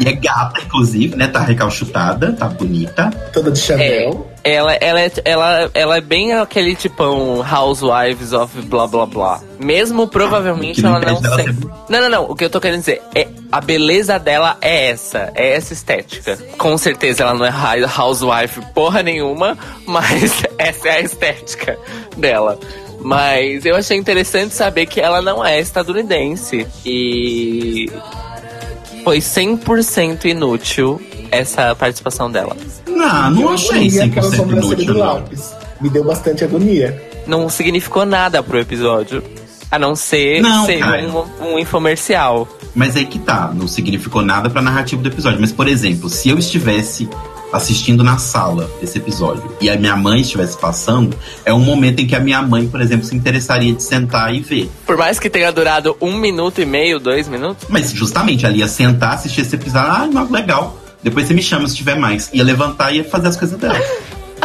Speaker 3: E é gata, inclusive, né? Tá recalchutada, tá bonita.
Speaker 5: Toda de Chanel.
Speaker 4: ela, ela, é, ela, ela é bem aquele tipão Housewives of blá blá blá. Mesmo provavelmente
Speaker 3: não
Speaker 4: ela não sei.
Speaker 3: ser-
Speaker 4: Não, não, não. O que eu tô querendo dizer é a beleza dela é essa, é essa estética. Com certeza ela não é housewife porra nenhuma, mas essa é a estética dela. Mas eu achei interessante saber que ela não é estadunidense e foi 100% inútil essa participação dela.
Speaker 3: Não, não
Speaker 5: eu
Speaker 3: achei
Speaker 5: amei aquela
Speaker 3: 100%
Speaker 5: sobrancelha
Speaker 3: inútil.
Speaker 5: Me deu bastante agonia.
Speaker 4: Não significou nada pro episódio. A não ser
Speaker 3: Não,
Speaker 4: ser um, um infomercial.
Speaker 3: Mas aí que tá, não significou nada pra narrativa do episódio. Mas, por exemplo, se eu estivesse assistindo na sala esse episódio e a minha mãe estivesse passando, é um momento em que a minha mãe, por exemplo, se interessaria de sentar e ver.
Speaker 4: Por mais que tenha durado um minuto e meio, dois minutos.
Speaker 3: Mas justamente ali ia sentar, assistir esse episódio, ah, não, legal. Depois você me chama se tiver mais. Ia levantar e ia fazer as coisas dela.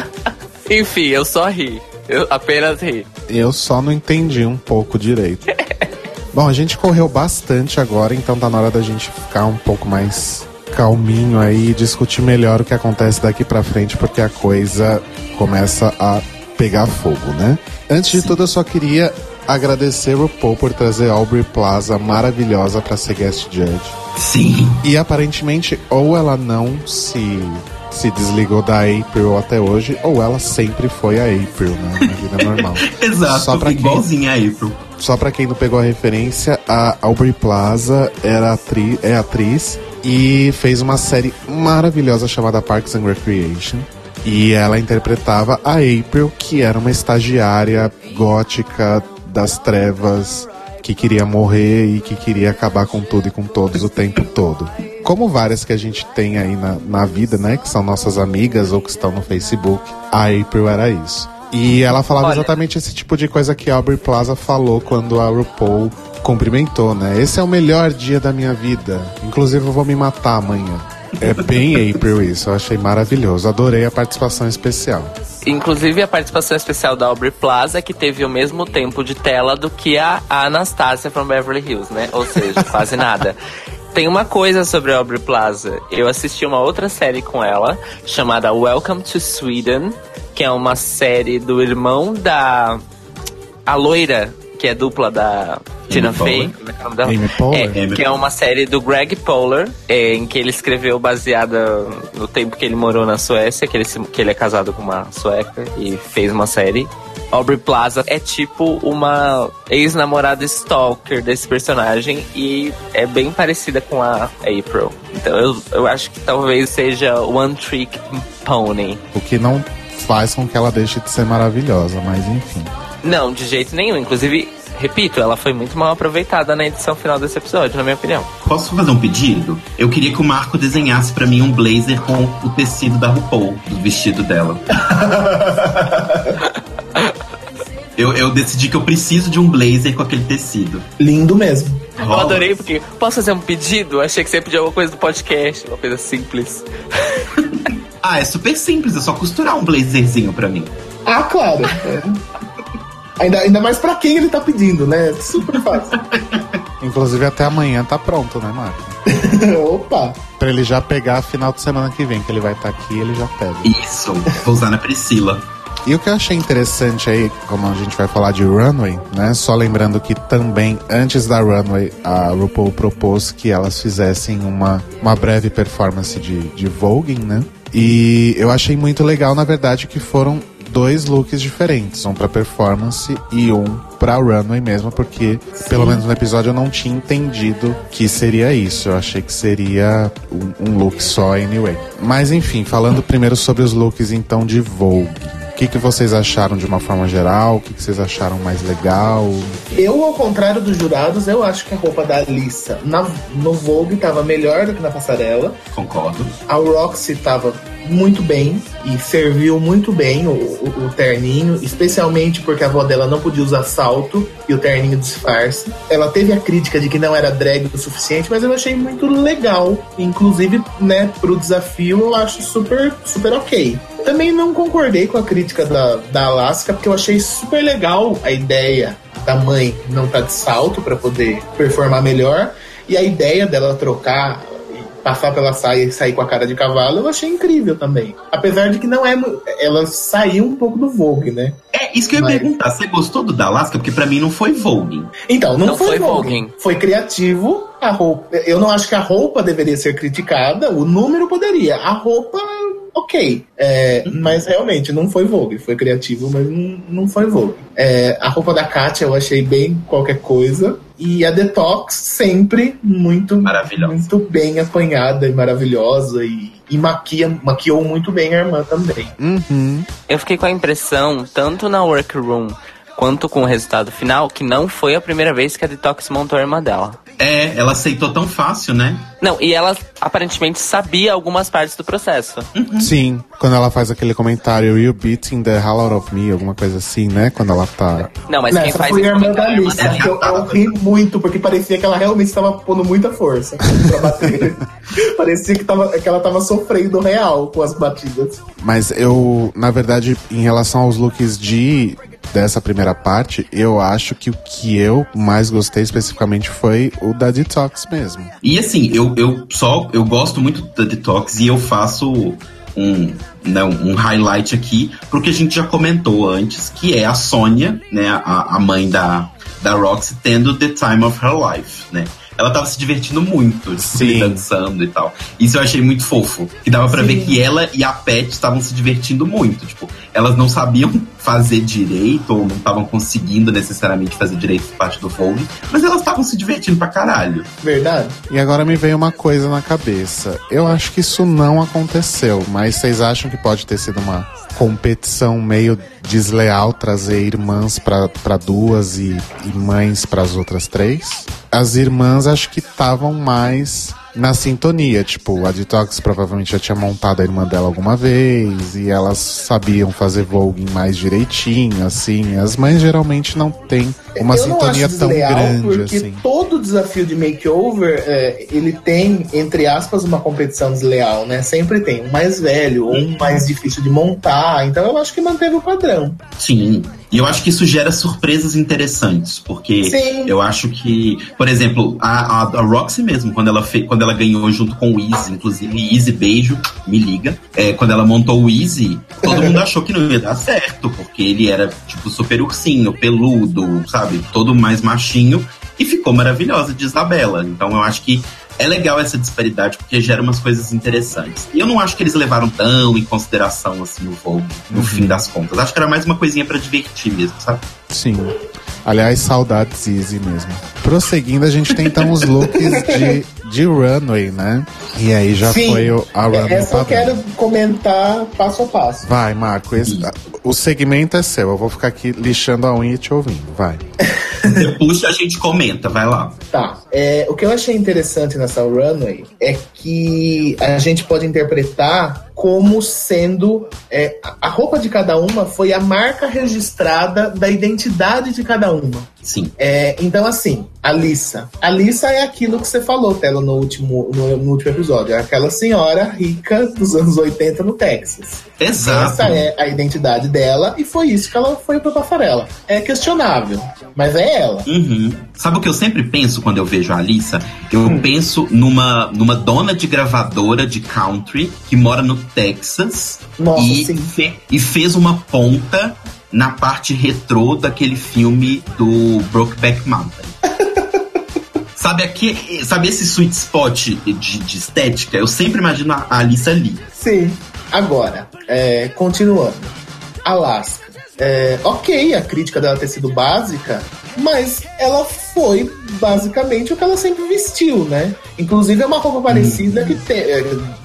Speaker 4: Enfim, eu só ri. Eu apenas ri.
Speaker 2: Eu só não entendi um pouco direito. Bom, a gente correu bastante agora, então tá na hora da gente ficar um pouco mais calminho aí e discutir melhor o que acontece daqui pra frente, porque a coisa começa a pegar fogo, né? Antes de tudo, eu só queria agradecer o Paul por trazer Aubrey Plaza maravilhosa pra ser guest judge.
Speaker 3: Sim.
Speaker 2: E aparentemente, ou ela não se, se desligou da April até hoje, ou ela sempre foi a April, né? Na vida normal.
Speaker 3: Exato,
Speaker 2: Só pra quem-
Speaker 3: igualzinha a April.
Speaker 2: Só pra quem não pegou a referência, a Aubrey Plaza era atri é atriz e fez uma série maravilhosa chamada Parks and Recreation. E ela interpretava a April, que era uma estagiária gótica das trevas que queria morrer e que queria acabar com tudo e com todos o tempo todo. Como várias que a gente tem aí na, na vida, né? Que são nossas amigas ou que estão no Facebook, a April era isso. E ela falava
Speaker 4: Olha.
Speaker 2: exatamente esse tipo de coisa que a Aubrey Plaza falou quando a RuPaul cumprimentou, né? Esse é o melhor dia da minha vida. Inclusive eu vou me matar amanhã. É bem April isso, eu achei maravilhoso. Adorei a participação especial.
Speaker 4: Inclusive a participação especial da Aubrey Plaza, que teve o mesmo tempo de tela do que a, Anastasia from Beverly Hills, né? Ou seja, quase nada. Tem uma coisa sobre a Aubrey Plaza. Eu assisti uma outra série com ela, chamada Welcome to Sweden, que é uma série do irmão da. A loira, que é dupla da Tina Fey. É que é? É, que é uma série do Greg Poehler, é, em que ele escreveu baseada no tempo que ele morou na Suécia, que ele, que ele é casado com uma sueca e fez uma série. Aubrey Plaza é tipo uma ex-namorada stalker desse personagem e é bem parecida com a April. Então eu, eu acho que talvez seja One Trick Pony.
Speaker 2: O que não faz com que ela deixe de ser maravilhosa, mas enfim.
Speaker 4: Não, de jeito nenhum. Inclusive, repito, ela foi muito mal aproveitada na edição final desse episódio, na minha opinião.
Speaker 3: Posso fazer um pedido? Eu queria que o Marco desenhasse pra mim um blazer com o tecido da RuPaul, do vestido dela. eu, eu decidi que eu preciso de um blazer com aquele tecido.
Speaker 5: Lindo mesmo.
Speaker 4: Eu
Speaker 3: Rola?
Speaker 4: adorei porque. Posso fazer um pedido? Achei que você ia pedir alguma coisa do podcast, uma coisa simples.
Speaker 3: Ah, é super simples, é só costurar um blazerzinho pra mim.
Speaker 5: Ah, claro. É. Ainda, ainda mais pra quem ele tá pedindo, né? Super fácil.
Speaker 2: Inclusive até amanhã tá pronto, né, Marco?
Speaker 5: Opa!
Speaker 2: Pra ele já pegar final de semana que vem, que ele vai estar aqui, ele já pega.
Speaker 3: Isso, vou usar na Priscila.
Speaker 2: E o que eu achei interessante aí, como a gente vai falar de runway, né? Só lembrando que também, antes da runway, a RuPaul propôs que elas fizessem uma, uma breve performance de, de voguing, né? E eu achei muito legal, na verdade, que foram dois looks diferentes, um pra performance e um pra runway mesmo, porque pelo menos no episódio eu não tinha entendido que seria isso. Eu achei que seria um, um look só anyway. Mas enfim, falando primeiro sobre os looks então de Vogue. O que, que vocês acharam de uma forma geral? O que, que vocês acharam mais legal?
Speaker 5: Eu, ao contrário dos jurados, eu acho que a roupa da Alissa na, no Vogue tava melhor do que na passarela.
Speaker 3: Concordo.
Speaker 5: A Roxy tava muito bem e serviu muito bem o, o- o terninho, especialmente porque a avó dela não podia usar salto e o terninho disfarce. Ela teve a crítica de que não era drag o suficiente, mas eu achei muito legal. Inclusive, né, pro desafio eu acho super, super ok. Também não concordei com a crítica da, da Alaska, porque eu achei super legal a ideia da mãe não estar de salto para poder performar melhor. E a ideia dela trocar e passar pela saia e sair com a cara de cavalo, eu achei incrível também. Apesar de que não é. Ela saiu um pouco do Vogue, né?
Speaker 3: É, isso que eu ia
Speaker 5: Mas-
Speaker 3: perguntar. Você gostou do Dalasca? Porque pra mim não foi Vogue.
Speaker 5: Então, não,
Speaker 4: Não
Speaker 5: foi,
Speaker 4: foi
Speaker 5: Vogue.
Speaker 4: Vogue.
Speaker 5: Foi criativo. A roupa. Eu não acho que a roupa deveria ser criticada. O número poderia. A roupa, ok. É, Mas realmente não foi Vogue. Foi criativo, mas não, não foi Vogue. É, a roupa da Katia eu achei bem qualquer coisa. E a Detox sempre muito
Speaker 3: Maravilhosa.
Speaker 5: muito bem apanhada e maravilhosa e E maquia, maquiou muito bem a irmã também.
Speaker 2: Uhum.
Speaker 4: Eu fiquei com a impressão, tanto na workroom quanto com o resultado final, que não foi a primeira vez que a Detox montou a irmã dela.
Speaker 3: É, ela aceitou tão fácil, né?
Speaker 4: Não, e ela aparentemente sabia algumas partes do processo.
Speaker 2: Sim, quando ela faz aquele comentário, You beating the hell out of me, alguma coisa assim, né? Quando ela tá.
Speaker 4: Não, mas
Speaker 5: Não,
Speaker 4: quem
Speaker 5: essa
Speaker 4: faz
Speaker 5: foi a irmã da
Speaker 4: é
Speaker 5: Alice. que Eu, eu ri muito, porque parecia que ela realmente estava pondo muita força pra bater. parecia que, tava, que ela tava sofrendo real com as batidas.
Speaker 2: Mas eu, na verdade, em relação aos looks de dessa primeira parte, eu acho que o que eu mais gostei especificamente foi o da Detox mesmo.
Speaker 3: E assim, eu, eu só eu gosto muito da Detox e eu faço um, né, um highlight aqui pro que a gente já comentou antes, que é a Sônia, né, a, a mãe da, da Roxy, tendo the time of her life, né? Ela tava se divertindo muito, tipo,
Speaker 2: Sim.
Speaker 3: dançando e tal. Isso eu achei muito fofo. Que dava pra
Speaker 5: Sim.
Speaker 3: ver que ela e a Pet estavam se divertindo muito. Tipo, elas não sabiam fazer direito, ou não estavam conseguindo necessariamente fazer direito parte do Vogue, mas elas estavam se divertindo pra caralho.
Speaker 5: Verdade?
Speaker 2: E agora me veio uma coisa na cabeça. Eu acho que isso não aconteceu, mas vocês acham que pode ter sido uma competição meio desleal trazer irmãs pra duas e, e mães pras outras três? As irmãs acho que estavam mais na sintonia, tipo, a Detox provavelmente já tinha montado a irmã dela alguma vez e elas sabiam fazer voguing mais direitinho, assim. As mães geralmente não têm uma
Speaker 5: eu não
Speaker 2: sintonia
Speaker 5: acho
Speaker 2: tão
Speaker 5: desleal,
Speaker 2: grande
Speaker 5: porque
Speaker 2: assim.
Speaker 5: todo desafio de makeover, é, ele tem, entre aspas, uma competição desleal, né? Sempre tem um mais velho ou um mais difícil de montar. Então eu acho que manteve o padrão.
Speaker 3: Sim. E eu acho que isso gera surpresas interessantes, porque
Speaker 5: Sim.
Speaker 3: eu acho que, por exemplo, a, a, a Roxy mesmo, quando ela, fe, quando ela ganhou junto com o Easy, inclusive, Easy, beijo, me liga. É, quando ela montou o Easy, todo mundo achou que não ia dar certo, porque ele era, tipo, super ursinho, peludo, sabe? Todo mais machinho. E ficou maravilhosa de Isabela. Então eu acho que é legal essa disparidade porque gera umas coisas interessantes. E eu não acho que eles levaram tão em consideração assim o Vogue, no fim das contas. Acho que era mais uma coisinha pra divertir mesmo, sabe?
Speaker 2: Sim. Aliás, saudades Easy mesmo. Prosseguindo, a gente tem então os looks de, de runway, né? E aí já
Speaker 5: Sim.
Speaker 2: foi o, a runway
Speaker 5: Essa eu quero comentar passo a passo.
Speaker 2: Vai, Marco, esse- o segmento é seu. Eu vou ficar aqui lixando a unha e te ouvindo. Vai.
Speaker 3: Você puxa, a gente comenta, vai lá.
Speaker 5: Tá. É, o que eu achei interessante nessa runway é que a gente pode interpretar como sendo é, a- a roupa de cada uma foi a marca registrada da identidade de cada uma.
Speaker 3: Sim.
Speaker 5: É, então, assim, a Lissa. A Lissa é aquilo que você falou, Tela, no último, no, no último episódio. É aquela senhora rica dos anos 80 no Texas.
Speaker 3: Exato.
Speaker 5: Essa é a identidade dela e foi isso que ela foi pra passarela. É questionável, mas é ela.
Speaker 3: Uhum. Sabe o que eu sempre penso quando eu vejo a Alissa? Eu
Speaker 5: Hum.
Speaker 3: penso numa, numa dona de gravadora de country que mora no Texas
Speaker 5: Nossa,
Speaker 3: e,
Speaker 5: sim.
Speaker 3: fe- e fez uma ponta na parte retrô daquele filme do Brokeback Mountain. sabe, aqui, sabe esse sweet spot de, de estética? Eu sempre imagino a Alissa ali.
Speaker 5: Sim. Agora, é, continuando. Alaska. É, ok, a crítica dela ter sido básica, mas ela foi basicamente o que ela sempre vestiu, né? Inclusive é uma roupa parecida que te- é,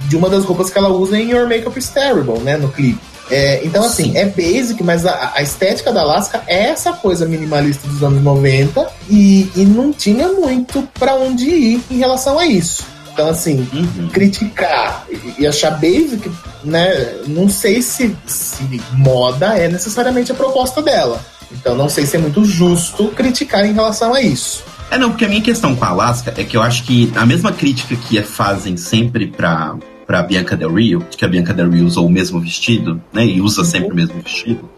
Speaker 5: de uma das roupas que ela usa em Your Makeup is Terrible, né? No clipe. É, então, assim,
Speaker 3: Sim.
Speaker 5: é basic, mas a, a estética da Alaska é essa coisa minimalista dos anos 90 e, e não tinha muito pra onde ir em relação a isso. Então, assim,
Speaker 3: Uhum.
Speaker 5: criticar e- e achar basic, né? Não sei se, se moda é necessariamente a proposta dela. Então não sei se é muito justo criticar em relação a isso.
Speaker 3: É, não, porque a minha questão com a Alaska é que eu acho que a mesma crítica que fazem sempre pra, pra Bianca Del Rio, que a Bianca Del Rio usou o mesmo vestido, né, e usa sempre o mesmo vestido,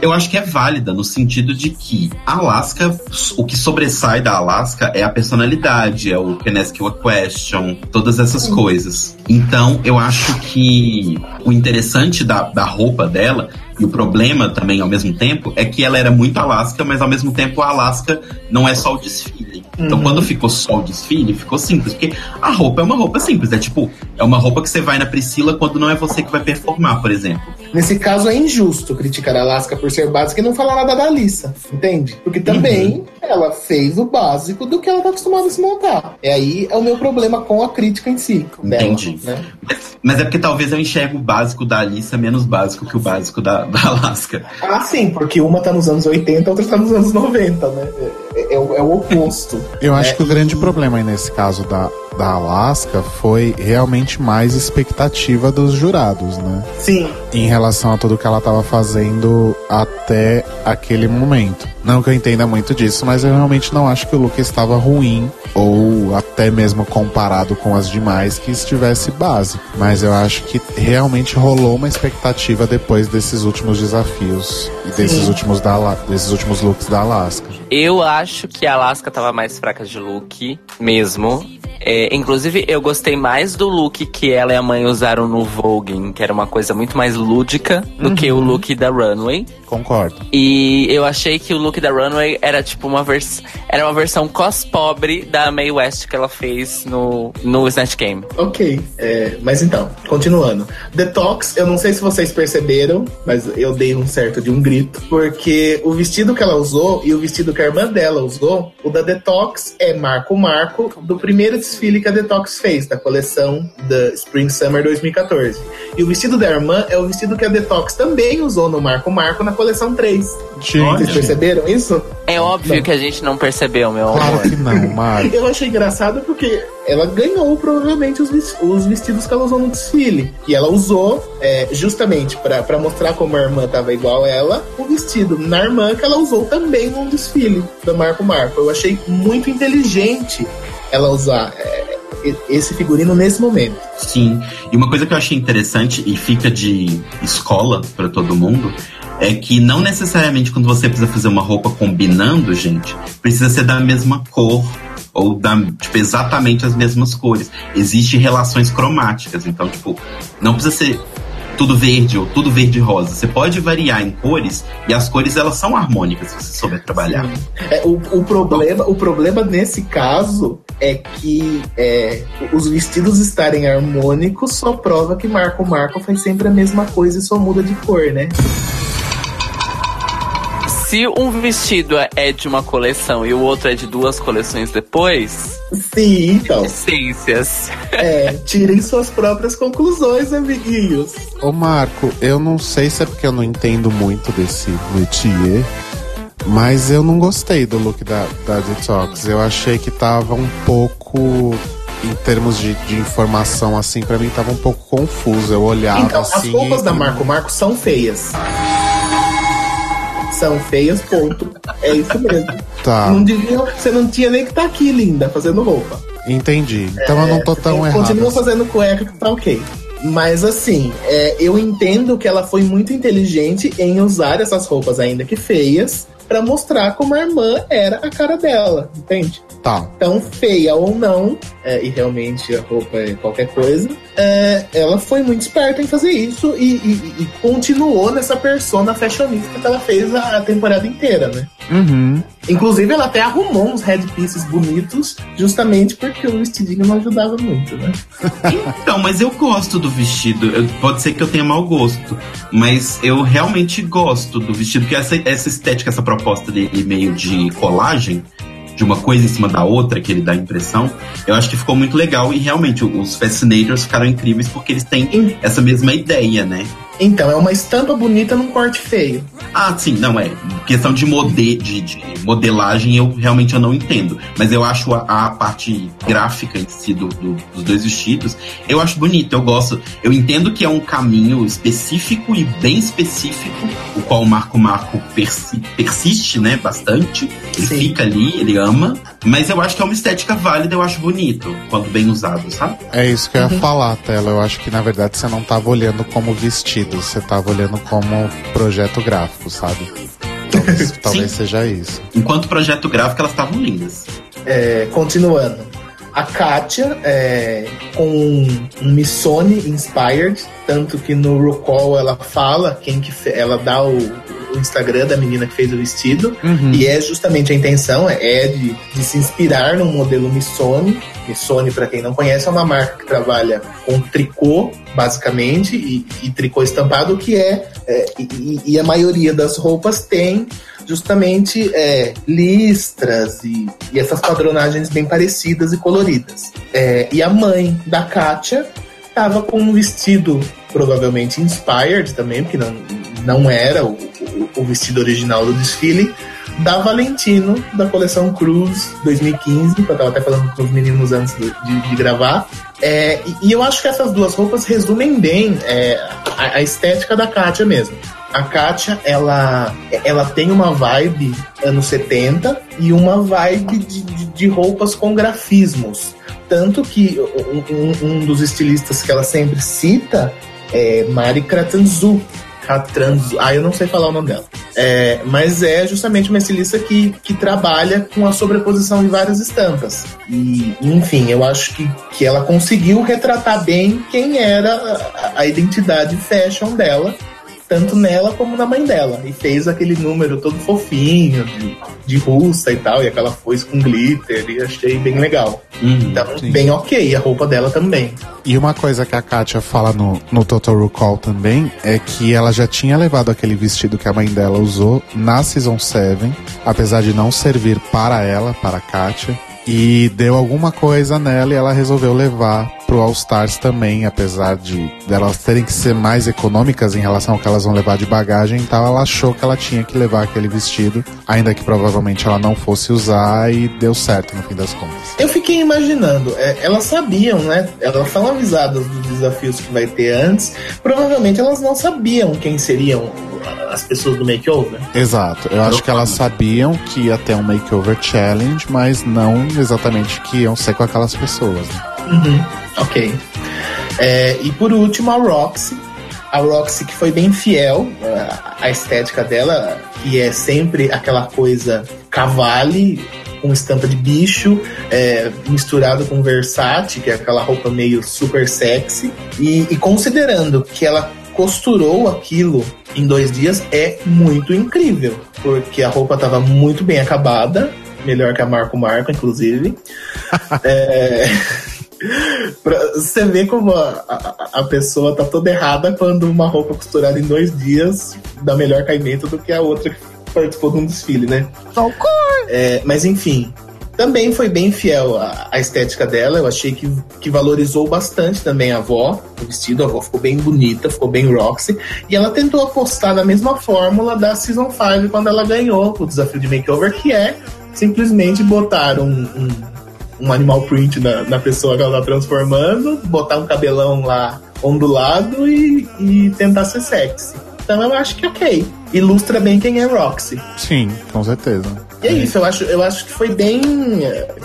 Speaker 3: eu acho que é válida no sentido de que a Alaska, o que sobressai da Alaska é a personalidade, é o Can Ask You a Question, todas essas coisas. Então, eu acho que o interessante da, da roupa dela, e o problema também ao mesmo tempo, é que ela era muito Alaska, mas ao mesmo tempo a Alaska não é só o desfile. Então quando ficou só o desfile, ficou simples. Porque a roupa é uma roupa simples. É tipo, é uma roupa que você vai na Priscila quando não é você que vai performar, por exemplo.
Speaker 5: Nesse caso é injusto criticar a Alaska por ser básica e não falar nada da Alissa, entende? Porque também
Speaker 3: Uhum.
Speaker 5: ela fez o básico do que ela tá acostumada a se montar. E aí é o meu problema com a crítica em si. dela,
Speaker 3: Entendi.
Speaker 5: né?
Speaker 3: Mas é porque talvez eu enxergo o básico da Alissa menos básico que o básico da, da Alaska.
Speaker 5: Ah, sim, porque uma tá nos anos 80, a outra tá nos anos 90, né? É, é o- é o oposto.
Speaker 2: Eu acho
Speaker 5: É,
Speaker 2: que o grande problema aí nesse caso da, da Alaska foi realmente mais expectativa dos jurados, né?
Speaker 5: Sim,
Speaker 2: Em relação a tudo que ela tava fazendo até aquele momento. Não que eu entenda muito disso, mas eu realmente não acho que o look estava ruim, ou até mesmo comparado com as demais, que estivesse básico. Mas eu acho que realmente rolou uma expectativa depois desses últimos desafios e desses
Speaker 5: Sim.
Speaker 2: últimos, da, desses últimos looks da Alaska.
Speaker 4: Eu acho que a Alaska tava mais fraca de look, mesmo. É, inclusive, eu gostei mais do look que ela e a mãe usaram no Vogue, que era uma coisa muito mais lúdica do que o look da Runway.
Speaker 2: Concordo.
Speaker 4: E eu achei que o look da Runway era tipo uma versão. Era uma versão cos pobre da Mae West que ela fez no, no Snatch Game.
Speaker 5: ok. É, mas então, continuando. Detox, eu não sei se vocês perceberam, mas eu dei um certo de um grito, porque o vestido que ela usou e o vestido que a irmã dela usou, o da Detox é Marco Marco do primeiro desfile que a Detox fez, da coleção da Spring Summer 2014. E o vestido da irmã é o vestido que a Detox também usou no Marco Marco na coleção 3. Vocês
Speaker 2: Gente,
Speaker 5: perceberam isso?
Speaker 4: É óbvio que a gente não percebeu, meu
Speaker 2: claro
Speaker 4: amor.
Speaker 2: que não, Mário.
Speaker 5: Eu achei engraçado porque ela ganhou provavelmente os, ves- os vestidos que ela usou no desfile. E ela usou, é, justamente pra pra mostrar como a irmã tava igual a ela, o vestido na irmã que ela usou também num desfile do Marco Marco. Eu achei muito inteligente ela usar é, e- esse figurino nesse momento.
Speaker 3: Sim. E uma coisa que eu achei interessante e fica de escola pra todo mundo é que não necessariamente quando você precisa fazer uma roupa combinando, gente, precisa ser da mesma cor ou da, tipo, exatamente as mesmas cores. Existem relações cromáticas, então, tipo, não precisa ser tudo verde ou tudo verde rosa. Você pode variar em cores e as cores elas são harmônicas se você souber trabalhar.
Speaker 5: É, o, o problema, o problema nesse caso é que é, os vestidos estarem harmônicos só prova que Marco Marco faz sempre a mesma coisa e só muda de cor, né?
Speaker 4: Se um vestido é de uma coleção e o outro é de duas coleções depois,
Speaker 5: Sim, então.
Speaker 4: essências.
Speaker 5: É, tirem suas próprias conclusões, amiguinhos.
Speaker 2: Ô Marco, eu não sei se é porque eu não entendo muito desse métier, mas eu não gostei do look da, da Detox. Eu achei que tava um pouco, em termos de, de informação, assim, pra mim tava um pouco confuso. Eu olhava
Speaker 5: Então, as
Speaker 2: assim.
Speaker 5: roupas
Speaker 2: e-
Speaker 5: da Marco Marco são feias. São feias, ponto. É isso mesmo.
Speaker 2: Tá,
Speaker 5: Não devia, você não tinha nem que estar aqui, linda, fazendo roupa.
Speaker 2: entendi. Então eu não tô tão errado.
Speaker 5: Continua fazendo cueca que tá ok. Mas assim, é, eu entendo que ela foi muito inteligente em usar essas roupas, ainda que feias, pra mostrar como a irmã era a cara dela, entende?
Speaker 2: Tá.
Speaker 5: Então, feia ou não, é, e realmente a roupa é qualquer coisa, é, ela foi muito esperta em fazer isso e, e- e continuou nessa persona fashionista que ela fez a, a temporada inteira, né?
Speaker 2: Uhum.
Speaker 5: Inclusive, ela até arrumou uns headpieces bonitos, justamente porque o vestidinho não ajudava muito, né?
Speaker 3: Então, mas eu gosto do vestido. Eu- pode ser que eu tenha mau gosto, mas eu realmente gosto do vestido, porque essa, essa estética, essa proposta dele meio de colagem, de uma coisa em cima da outra, que ele dá a impressão, eu acho que ficou muito legal e realmente os Fascinators ficaram incríveis porque eles têm essa mesma ideia, né?
Speaker 5: Então, é uma estampa bonita num corte feio.
Speaker 3: Ah, sim, não é. Questão de, mode, de, de modelagem, eu realmente eu não entendo. Mas eu acho a, a parte gráfica em si do, do- dos dois vestidos, eu acho bonito, eu gosto. Eu entendo que é um caminho específico e bem específico, o qual o Marco Marco persi- persiste, né, bastante. Ele
Speaker 5: Sim.
Speaker 3: fica ali, ele ama. Mas eu acho que é uma estética válida, eu acho bonito, quando bem usado, sabe?
Speaker 2: É isso que eu ia
Speaker 5: Uhum.
Speaker 2: falar, Tela. Eu acho que na verdade você não tava olhando como vestido, você tava olhando como projeto gráfico, sabe? Talvez, talvez seja isso.
Speaker 3: Enquanto projeto gráfico, elas estavam lindas.
Speaker 5: É, continuando. A Katia, é, com um Missone Inspired, tanto que no RuCall ela fala, quem que ela dá o, o Instagram da menina que fez o vestido.
Speaker 2: Uhum.
Speaker 5: E é justamente a intenção é de, de se inspirar no modelo Missoni. Missoni, para quem não conhece, é uma marca que trabalha com tricô, basicamente, e, e tricô estampado, que é, é e, e, a maioria das roupas tem justamente é, listras e, e, essas padronagens bem parecidas e coloridas. É, e a mãe da Kátia estava com um vestido provavelmente inspired também, porque não, não era o, o, o vestido original do desfile, da Valentino, da coleção Cruz 2015, que eu tava até falando com os meninos antes de, de, de gravar. É, e, e, eu acho que essas duas roupas resumem bem é, a, a, estética da Kátia mesmo. A Kátia, ela, ela tem uma vibe anos 70 e uma vibe de, de, de roupas com grafismos. Tanto que um, um, dos estilistas que ela sempre cita é Mari Kratanzu, Katranzu. Ah, eu não sei falar o nome dela. É, mas é justamente uma estilista que, que trabalha com a sobreposição de várias estampas. E, enfim, eu acho que, que ela conseguiu retratar bem quem era a, a identidade fashion dela tanto nela como na mãe dela. E fez aquele número todo fofinho, de, de russa e tal, e aquela foice com glitter, e achei bem legal. Uhum, então, sim. bem ok, a roupa dela também.
Speaker 2: E uma coisa que a Katia fala no, no Total Recall também é que ela já tinha levado aquele vestido que a mãe dela usou na Season 7, apesar de não servir para ela, para a Katia. E deu alguma coisa nela e ela resolveu levar pro All Stars também, apesar de delas terem que ser mais econômicas em relação ao que elas vão levar de bagagem, então ela achou que ela tinha que levar aquele vestido, ainda que provavelmente ela não fosse usar e deu certo no fim das contas.
Speaker 5: Eu fiquei imaginando, é, elas sabiam, né? Elas são avisadas dos desafios que vai ter antes, provavelmente elas não sabiam quem seriam as pessoas do makeover.
Speaker 2: Exato. Eu acho que elas sabiam que ia ter um makeover challenge, mas não exatamente que iam ser com aquelas pessoas. Né?
Speaker 5: Uhum. Ok. É, e por último, a Roxy. A Roxy que foi bem fiel à estética dela, que é sempre aquela coisa cavale, com estampa de bicho, é, misturado com Versace, que é aquela roupa meio super sexy. E, e considerando que ela costurou aquilo em dois dias é muito incrível, porque a roupa estava muito bem acabada, melhor que a Marco Marco, inclusive. é... pra você ver como a, a, a, pessoa tá toda errada quando uma roupa costurada em dois dias dá melhor caimento do que a outra que participou de um desfile, né? É, mas enfim, também foi bem fiel à, à, estética dela. Eu achei que, que valorizou bastante também a avó, o vestido. A avó ficou bem bonita, ficou bem Roxy. E ela tentou apostar na mesma fórmula da Season 5 quando ela ganhou o desafio de makeover, que é simplesmente botar um, um, um animal print na, na pessoa que ela tá transformando, botar um cabelão lá ondulado e, e tentar ser sexy. Então eu acho que ok. Ilustra bem quem é Roxy.
Speaker 2: Sim, com certeza.
Speaker 5: E é isso, eu acho, eu acho que foi bem.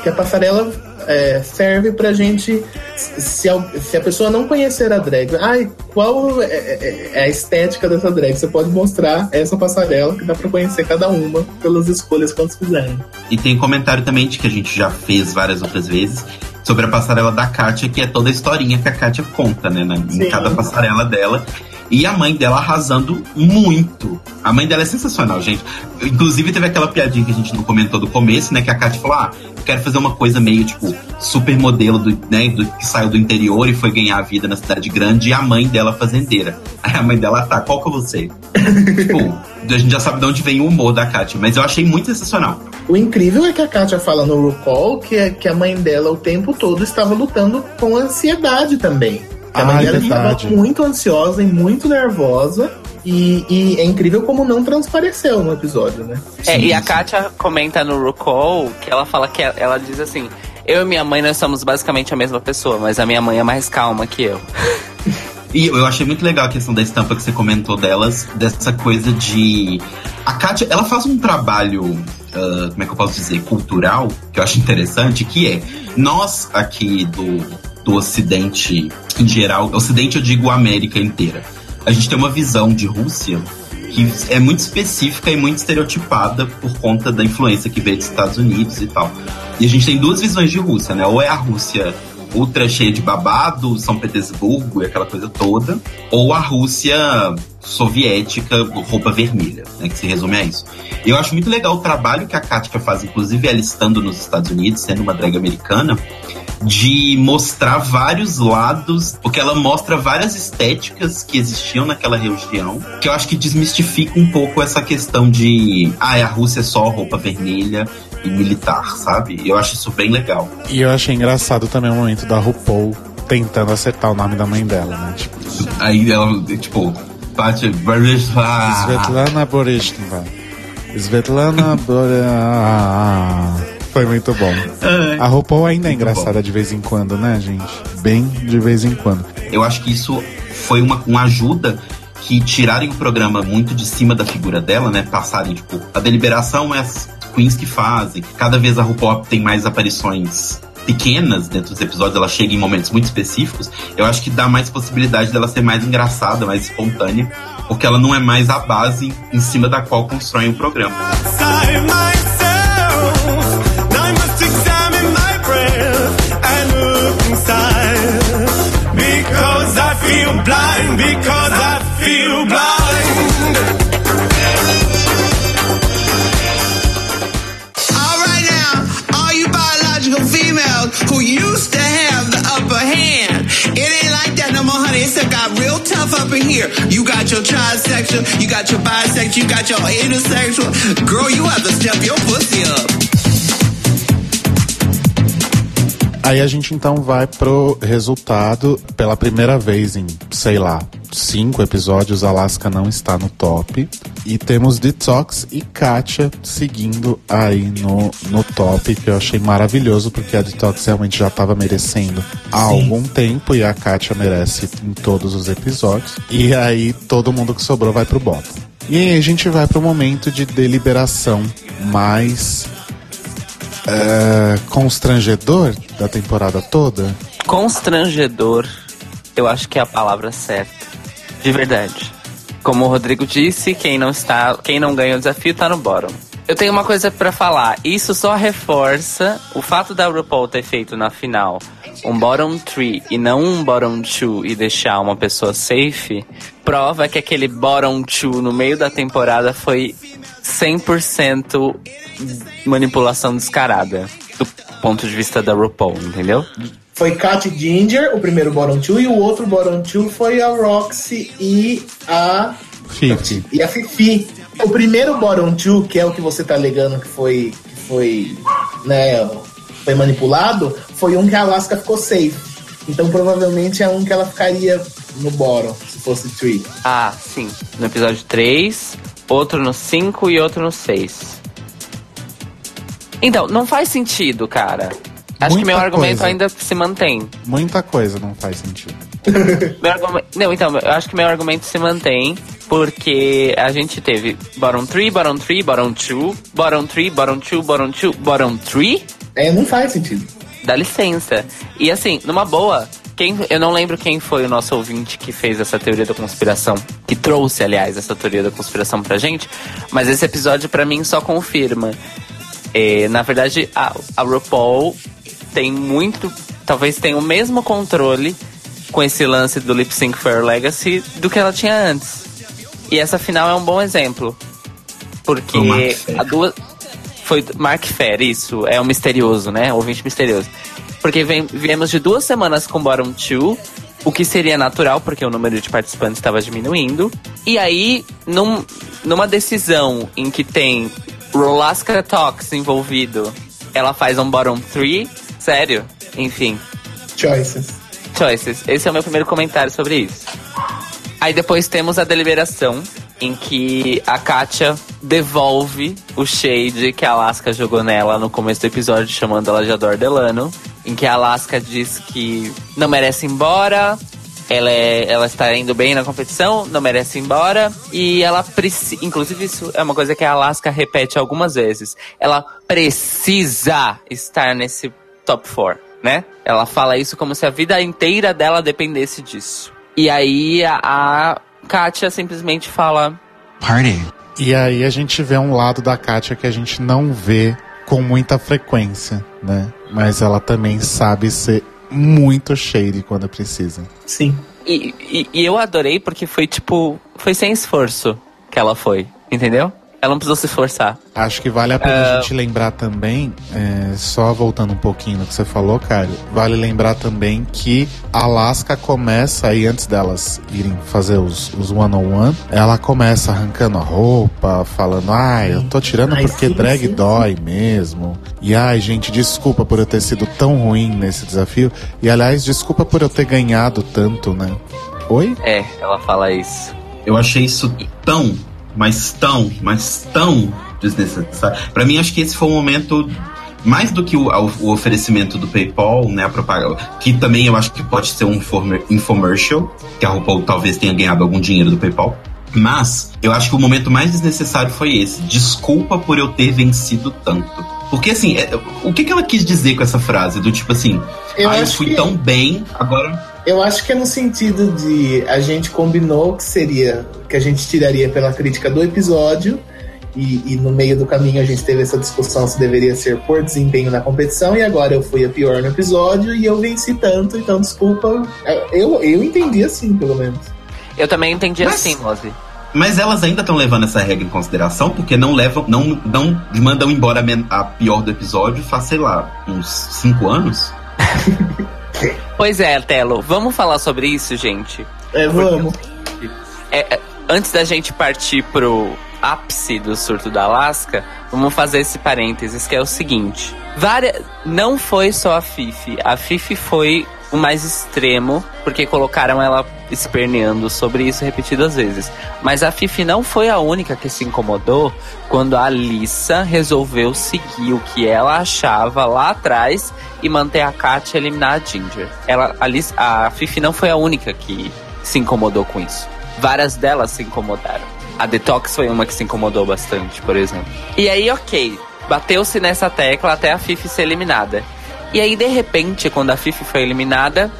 Speaker 5: que a passarela é, serve pra gente. Se a, se a pessoa não conhecer a drag, ai, qual é, é, é, a estética dessa drag? Você pode mostrar essa passarela que dá pra conhecer cada uma pelas escolhas que elas fizeram.
Speaker 3: E tem comentário também de que a gente já fez várias outras vezes sobre a passarela da Kátia, que é toda a historinha que a Kátia conta, né? Na, em cada passarela dela. E a mãe dela arrasando muito. A mãe dela é sensacional, gente. Inclusive, teve aquela piadinha que a gente não comentou do começo, né? Que a Kátia falou: ah, quero fazer uma coisa meio, tipo, super modelo do, né, do, que saiu do interior e foi ganhar a vida na cidade grande. E a mãe dela fazendeira. Aí a mãe dela, tá, qual que vou ser? tipo, a gente já sabe de onde vem o humor da Kátia. Mas eu achei muito sensacional.
Speaker 5: O incrível é que a Kátia fala no RuPaul que, é, que a mãe dela o tempo todo estava lutando com ansiedade também. A mãe dela estava muito ansiosa e muito nervosa. E, e, é incrível como não transpareceu no episódio, né?
Speaker 4: É, sim, e a Kátia comenta no RuCall que ela fala que ela diz assim: Eu e minha mãe nós somos basicamente a mesma pessoa, mas a minha mãe é mais calma que eu.
Speaker 3: E eu achei muito legal a questão da estampa que você comentou delas, dessa coisa de. A Kátia, ela faz um trabalho, uh, como é que eu posso dizer, cultural, que eu acho interessante, que é nós aqui do do Ocidente em geral, Ocidente eu digo América inteira, a gente tem uma visão de Rússia que é muito específica e muito estereotipada por conta da influência que veio dos Estados Unidos e tal. E a gente tem duas visões de Rússia, né? Ou é a Rússia ultra cheia de babado, São Petersburgo e aquela coisa toda, ou a Rússia soviética, roupa vermelha, né, que se resume a isso. Eu acho muito legal o trabalho que a Katka faz, inclusive ela estando nos Estados Unidos, sendo uma drag americana, de mostrar vários lados, porque ela mostra várias estéticas que existiam naquela região, que eu acho que desmistifica um pouco essa questão de, ah, a Rússia é só roupa vermelha e militar, sabe? Eu acho isso bem legal.
Speaker 2: E eu achei engraçado também o momento da RuPaul tentando acertar o nome da mãe dela, né? Tipo,
Speaker 3: Aí ela, tipo. Ah,
Speaker 2: Svetlana Borishneva. Svetlana Borishneva. Foi muito bom. A RuPaul ainda é engraçada de vez em quando, né, gente? Bem de vez em quando.
Speaker 3: Eu acho que isso foi uma, uma ajuda que tirarem o programa muito de cima da figura dela, né? Passarem, tipo, a deliberação é as queens que fazem. Cada vez a RuPaul tem mais aparições pequenas dentro dos episódios, ela chega em momentos muito específicos. Eu acho que dá mais possibilidade dela ser mais engraçada, mais espontânea, porque ela não é mais a base em cima da qual constroem o programa.
Speaker 7: Inside. Because I feel blind, because I feel blind.
Speaker 8: Alright now, all you biological females who used to have the upper hand. It ain't like that no more, honey. It's got real tough up in here. You got your trisexual, you got your bisexual, you got your intersexual. Girl, you have to step your pussy up.
Speaker 2: Aí a gente então vai pro resultado. Pela primeira vez em, sei lá, cinco episódios, Alaska não está no top. E temos Detox e Katia seguindo aí no, no top, que eu achei maravilhoso, porque a Detox realmente já estava merecendo há algum tempo e a Katia merece em todos os episódios. E aí todo mundo que sobrou vai pro bottom. E aí a gente vai pro momento de deliberação mais é, constrangedor da temporada toda.
Speaker 4: Constrangedor, eu acho que é a palavra certa. De verdade. Como o Rodrigo disse, quem não está, quem não ganha o desafio tá no bottom. Eu tenho uma coisa pra falar. Isso só reforça o fato da RuPaul ter feito na final um bottom 3 e não um bottom 2 e deixar uma pessoa safe. Prova que aquele bottom 2 no meio da temporada foi 100% manipulação descarada do ponto de vista da RuPaul, entendeu?
Speaker 5: Foi Kat Ginger, o primeiro Bottom 2, e o outro Bottom 2 foi a Roxy e a.
Speaker 2: Fifi.
Speaker 5: E a Fifi. O primeiro Bottom 2, que é o que você tá alegando que foi. Que foi. né. Foi manipulado, foi um que a Alaska ficou safe. Então provavelmente é um que ela ficaria no bottom, se fosse 3.
Speaker 4: Ah, sim. No episódio 3, outro no 5 e outro no 6. Então, não faz sentido, cara. Acho que
Speaker 2: Muita
Speaker 4: meu argumento
Speaker 2: coisa.
Speaker 4: ainda se mantém.
Speaker 2: Muita coisa não faz sentido.
Speaker 4: Meu argumen- Não, então, eu acho que meu argumento se mantém porque a gente teve bottom 3, bottom 3, bottom 2, bottom 3, bottom 2, bottom 2, bottom 3.
Speaker 5: É, não faz sentido.
Speaker 4: Dá licença. E assim, numa boa, quem, eu não lembro quem foi o nosso ouvinte que fez essa teoria da conspiração, que trouxe, aliás, essa teoria da conspiração pra gente, mas esse episódio pra mim só confirma. É, na verdade, a, a RuPaul tem muito, talvez tenha o mesmo controle com esse lance do Lip Sync for Legacy do que ela tinha antes. E essa final é um bom exemplo. Porque
Speaker 3: Foi o Mark Fair.
Speaker 4: a duas. Foi Mark Fair, isso. É um misterioso, né? Ouvinte misterioso. Porque vem, viemos de duas semanas com Bottom 2, o que seria natural, porque o número de participantes estava diminuindo. E aí, num, numa decisão em que tem Rolaska Talks envolvido, ela faz um Bottom 3, sério? Enfim,
Speaker 5: Choices.
Speaker 4: choices. Esse é o meu primeiro comentário sobre isso. Aí depois temos a deliberação, em que a Katia devolve o shade que a Alaska jogou nela no começo do episódio, chamando ela de Ador Delano. Em que a Alaska diz que não merece ir embora, ela, é, ela está indo bem na competição, não merece ir embora. E ela precisa. Inclusive, isso é uma coisa que a Alaska repete algumas vezes. Ela precisa estar nesse top 4, né? Ela fala isso como se a vida inteira dela dependesse disso. E aí a, a Katia simplesmente fala:
Speaker 1: Party.
Speaker 2: E aí a gente vê um lado da Katia que a gente não vê com muita frequência, né? Mas ela também sabe ser muito shady quando precisa.
Speaker 5: Sim.
Speaker 4: E, e, e eu adorei porque foi tipo. Foi sem esforço que ela foi, entendeu? Ela não precisou se esforçar.
Speaker 2: Acho que vale a pena a gente lembrar também, é, só voltando um pouquinho no que você falou, Caio, vale lembrar também que Alaska começa aí, antes delas irem fazer os, os one-on-one, ela começa arrancando a roupa, falando, ai, eu tô tirando
Speaker 5: Ai,
Speaker 2: porque
Speaker 5: sim,
Speaker 2: drag
Speaker 5: sim,
Speaker 2: dói mesmo. E ai, gente, desculpa por eu ter sido tão ruim nesse desafio. E aliás, desculpa por eu ter ganhado tanto, né? Oi?
Speaker 4: É, ela fala isso.
Speaker 3: Eu achei isso tão, mas tão, mas tão desnecessário. Pra mim, acho que esse foi o momento. Mais do que o, o oferecimento do PayPal, né? A propaganda. Que também eu acho que pode ser um infomercial. Que a RuPaul talvez tenha ganhado algum dinheiro do PayPal. Mas eu acho que o momento mais desnecessário foi esse. Desculpa por eu ter vencido tanto. Porque assim, é- o que, que ela quis dizer com essa frase? Do tipo assim,
Speaker 5: Eu
Speaker 3: ah, eu fui
Speaker 5: que-
Speaker 3: tão bem, agora.
Speaker 5: Eu acho que é no sentido de a gente combinou que seria que a gente tiraria pela crítica do episódio e, e no meio do caminho a gente teve essa discussão se deveria ser por desempenho na competição e agora eu fui a pior no episódio e eu venci tanto, então desculpa. Eu, eu entendi assim, pelo menos.
Speaker 4: Eu também entendi
Speaker 3: Mas-
Speaker 4: assim, Mose.
Speaker 3: Mas elas ainda estão levando essa regra em consideração, porque não levam, não, não mandam embora a, pior do episódio faz, sei lá, uns cinco anos.
Speaker 4: Pois é, Telo, vamos falar sobre isso, gente?
Speaker 5: É, vamos.
Speaker 4: É, é, antes da gente partir pro ápice do surto da Alaska, vamos fazer esse parênteses que é o seguinte: várias, não foi só a Fifi, a Fifi foi o mais extremo, porque colocaram ela esperneando sobre isso repetidas vezes. Mas a Fifi não foi a única que se incomodou quando a Alissa resolveu seguir o que ela achava lá atrás e manter a Katia eliminar a Ginger. Ela, a, Liz- a Fifi não foi a única que se incomodou com isso. Várias delas se incomodaram. A Detox foi uma que se incomodou bastante, por exemplo. E aí, ok, bateu-se nessa tecla até a Fifi ser eliminada. E aí, de repente, quando a Fifi foi eliminada,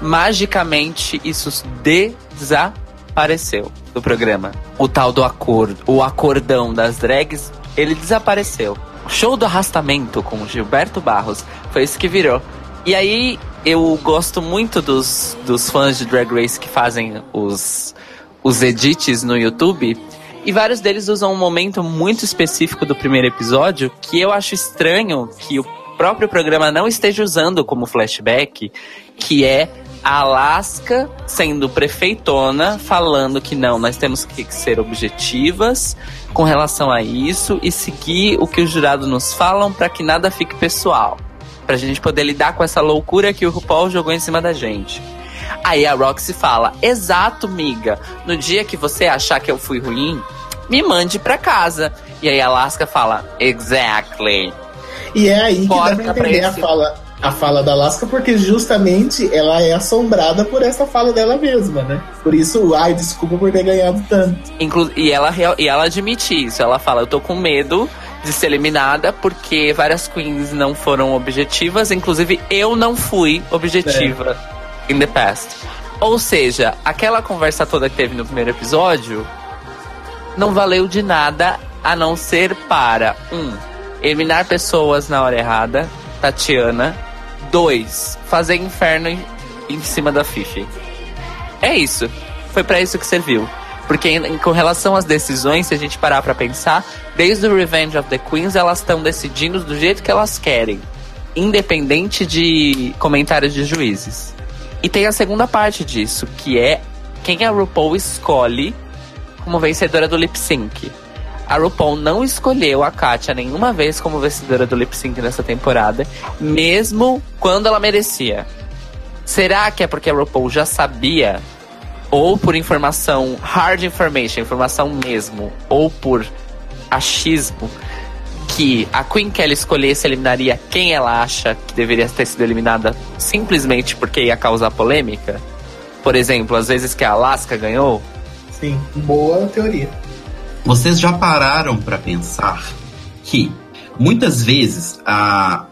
Speaker 4: magicamente isso desapareceu do programa. O tal do acordo, o acordão das drags, ele desapareceu. O show do arrastamento com Gilberto Barros foi isso que virou. E aí eu gosto muito dos, dos fãs de Drag Race que fazem os, os edits no YouTube. E vários deles usam um momento muito específico do primeiro episódio que eu acho estranho que o próprio programa não esteja usando como flashback, que é a Alaska sendo prefeitona, falando que não, nós temos que ser objetivas com relação a isso e seguir o que os jurados nos falam para que nada fique pessoal. Pra gente poder lidar com essa loucura que o RuPaul jogou em cima da gente. Aí a Roxy fala: Exato, miga. No dia que você achar que eu fui ruim, me mande pra casa. E aí a Alaska fala: Exactly.
Speaker 5: E é aí que dá
Speaker 4: Porca
Speaker 5: pra entender a fala, a fala da Alaska, porque justamente ela é assombrada por essa fala dela mesma, né? Por isso, ai, desculpa por ter ganhado tanto.
Speaker 4: Inclu e, ela, e ela admite isso. Ela fala: Eu tô com medo de ser eliminada porque várias queens não foram objetivas. Inclusive, eu não fui objetiva in the past. Ou seja, aquela conversa toda que teve no primeiro episódio não valeu de nada a não ser para um eliminar pessoas na hora errada, Tatiana. Dois, fazer inferno em, em cima da Fifi. É isso. Foi pra isso que serviu. Porque em- com relação às decisões, se a gente parar pra pensar, desde o Revenge of the Queens, elas estão decidindo do jeito que elas querem, independente de comentários de juízes. E tem a segunda parte disso, que é quem a RuPaul escolhe como vencedora do lip sync. A RuPaul não escolheu a Katia nenhuma vez como vencedora do lip sync nessa temporada, mesmo quando ela merecia. Será que é porque a RuPaul já sabia ou por informação hard information, informação mesmo, ou por achismo, que a Queen que ela escolhesse eliminaria quem ela acha que deveria ter sido eliminada simplesmente porque ia causar polêmica? Por exemplo, às vezes que a Alaska ganhou,
Speaker 5: Sim, boa teoria.
Speaker 3: Vocês já pararam pra pensar que muitas vezes a,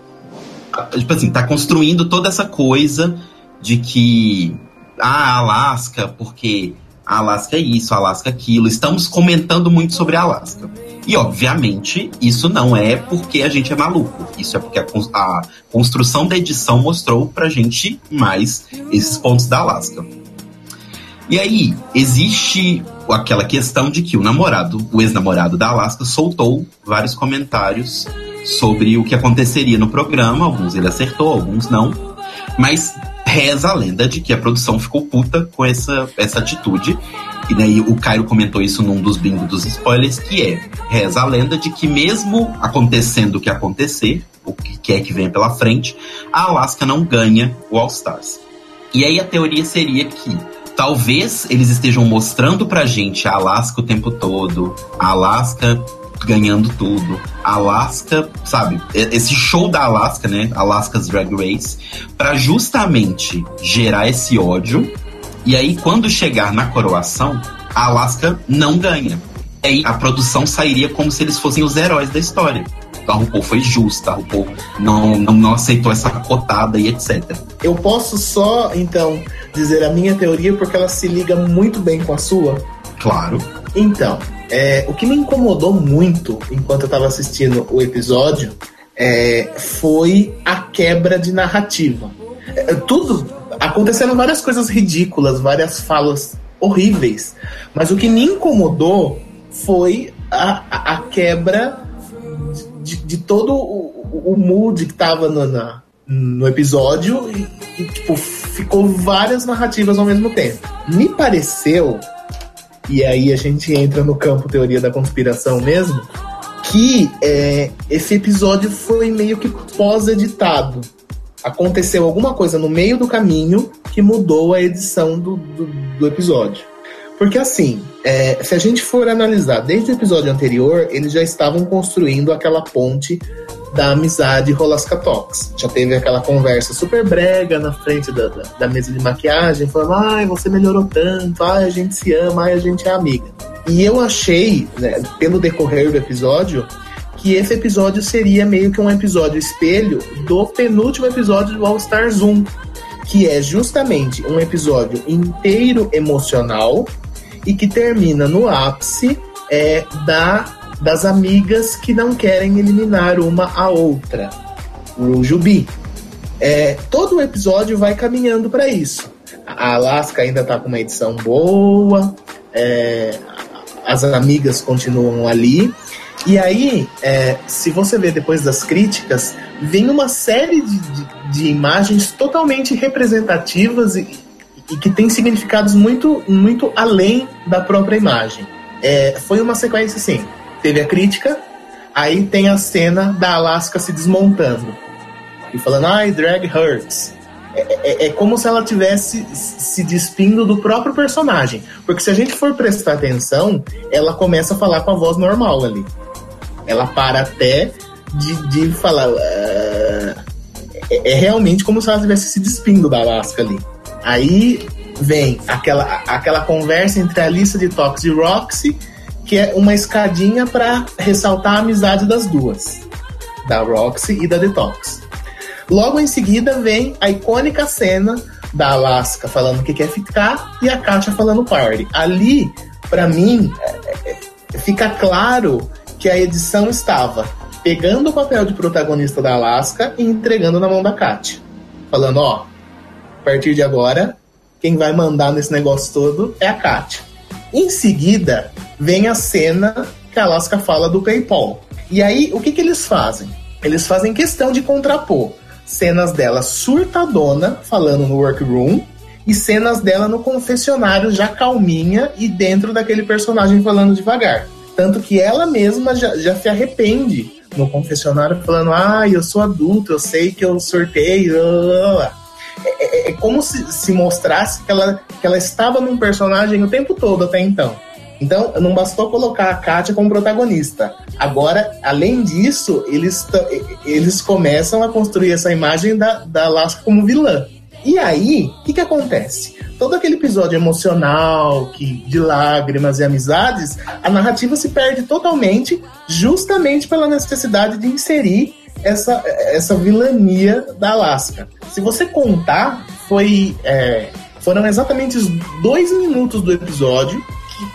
Speaker 3: a- tipo assim, tá construindo toda essa coisa de que ah, a Alaska, porque a Alaska é isso, a Alaska é aquilo. Estamos comentando muito sobre a Alaska. E, obviamente, isso não é porque a gente é maluco. Isso é porque a, a construção da edição mostrou pra gente mais esses pontos da Alaska. E aí, existe aquela questão de que o namorado, o ex-namorado da Alaska, soltou vários comentários sobre o que aconteceria no programa. Alguns ele acertou, alguns não. Mas reza a lenda de que a produção ficou puta com essa, essa atitude. E daí o Cairo comentou isso num dos bingos dos spoilers, que é reza a lenda de que mesmo acontecendo o que acontecer, o que quer que venha pela frente, a Alaska não ganha o All Stars. E aí a teoria seria que talvez eles estejam mostrando pra gente a Alaska o tempo todo, a Alaska ganhando tudo, a Alaska, sabe, esse show da Alaska, né, Alaska's Drag Race, pra justamente gerar esse ódio. E aí quando chegar na coroação, a Alaska não ganha. E aí a produção sairia como se eles fossem os heróis da história. A RuPaul foi justa, a RuPaul não, não, não aceitou essa cotada e etc.
Speaker 5: Eu posso só, então, dizer a minha teoria porque ela se liga muito bem com a sua?
Speaker 3: Claro.
Speaker 5: Então, é, o que me incomodou muito enquanto eu tava assistindo o episódio é, foi a quebra de narrativa. É, tudo acontecendo várias coisas ridículas, várias falas horríveis, mas o que me incomodou foi a, a- a quebra de, de todo o, o- mood que tava no, na- no episódio e, e, tipo, ficou várias narrativas ao mesmo tempo. Me pareceu e aí a gente entra no campo teoria da conspiração mesmo, que é, esse episódio foi meio que pós-editado. Aconteceu alguma coisa no meio do caminho que mudou a edição do, do, do episódio. Porque assim, é, se a gente for analisar desde o episódio anterior, eles já estavam construindo aquela ponte da amizade Rolasca Talks. Já teve aquela conversa super brega na frente da, da, da mesa de maquiagem, falando, ai, você melhorou tanto, ai, a gente se ama, ai, a gente é amiga. E eu achei, né, pelo decorrer do episódio, que esse episódio seria meio que um episódio espelho do penúltimo episódio do All Stars 1, que é justamente um episódio inteiro emocional e que termina no ápice é, da, das amigas que não querem eliminar uma a outra. O Jubi. É, todo o episódio vai caminhando para isso. A Alaska ainda tá com uma edição boa, é, as amigas continuam ali. E aí, é, se você ver depois das críticas, vem uma série de, de, de imagens totalmente representativas e, e que tem significados muito, muito além da própria imagem. É, foi uma sequência assim: teve a crítica, aí tem a cena da Alaska se desmontando e falando, ai, drag hurts. É, é, é como se ela tivesse se despindo do próprio personagem. Porque se a gente for prestar atenção, ela começa a falar com a voz normal ali. Ela para até de, de falar. "Ah", é, é realmente como se ela estivesse se despindo da Alaska ali. Aí vem aquela, aquela conversa entre a lista de Tox e Roxy, que é uma escadinha para ressaltar a amizade das duas, da Roxy e da Detox. Logo em seguida vem a icônica cena da Alaska falando que quer ficar e a Katia falando party. Ali, para mim, é, é, fica claro que a edição estava pegando o papel de protagonista da Alaska e entregando na mão da Katia. Falando, ó, a partir de agora, quem vai mandar nesse negócio todo é a Katia. Em seguida, vem a cena que a Alaska fala do PayPal. E aí, o que, que eles fazem? Eles fazem questão de contrapor cenas dela surtadona, falando no workroom, e cenas dela no confessionário já calminha e dentro daquele personagem falando devagar. Tanto que ela mesma já, já se arrepende no confessionário, falando: Ah, eu sou adulta, eu sei que eu sorteio. Blá, blá, blá. É, é, é como se, se mostrasse que ela, que ela estava num personagem o tempo todo até então. Então, não bastou colocar a Katia como protagonista. Agora, além disso, eles, eles começam a construir essa imagem da, da Alaska como vilã. E aí, o que, que acontece? Todo aquele episódio emocional, que de lágrimas e amizades, a narrativa se perde totalmente, justamente pela necessidade de inserir essa, essa vilania da Alaska. Se você contar, foi, é, foram exatamente os dois minutos do episódio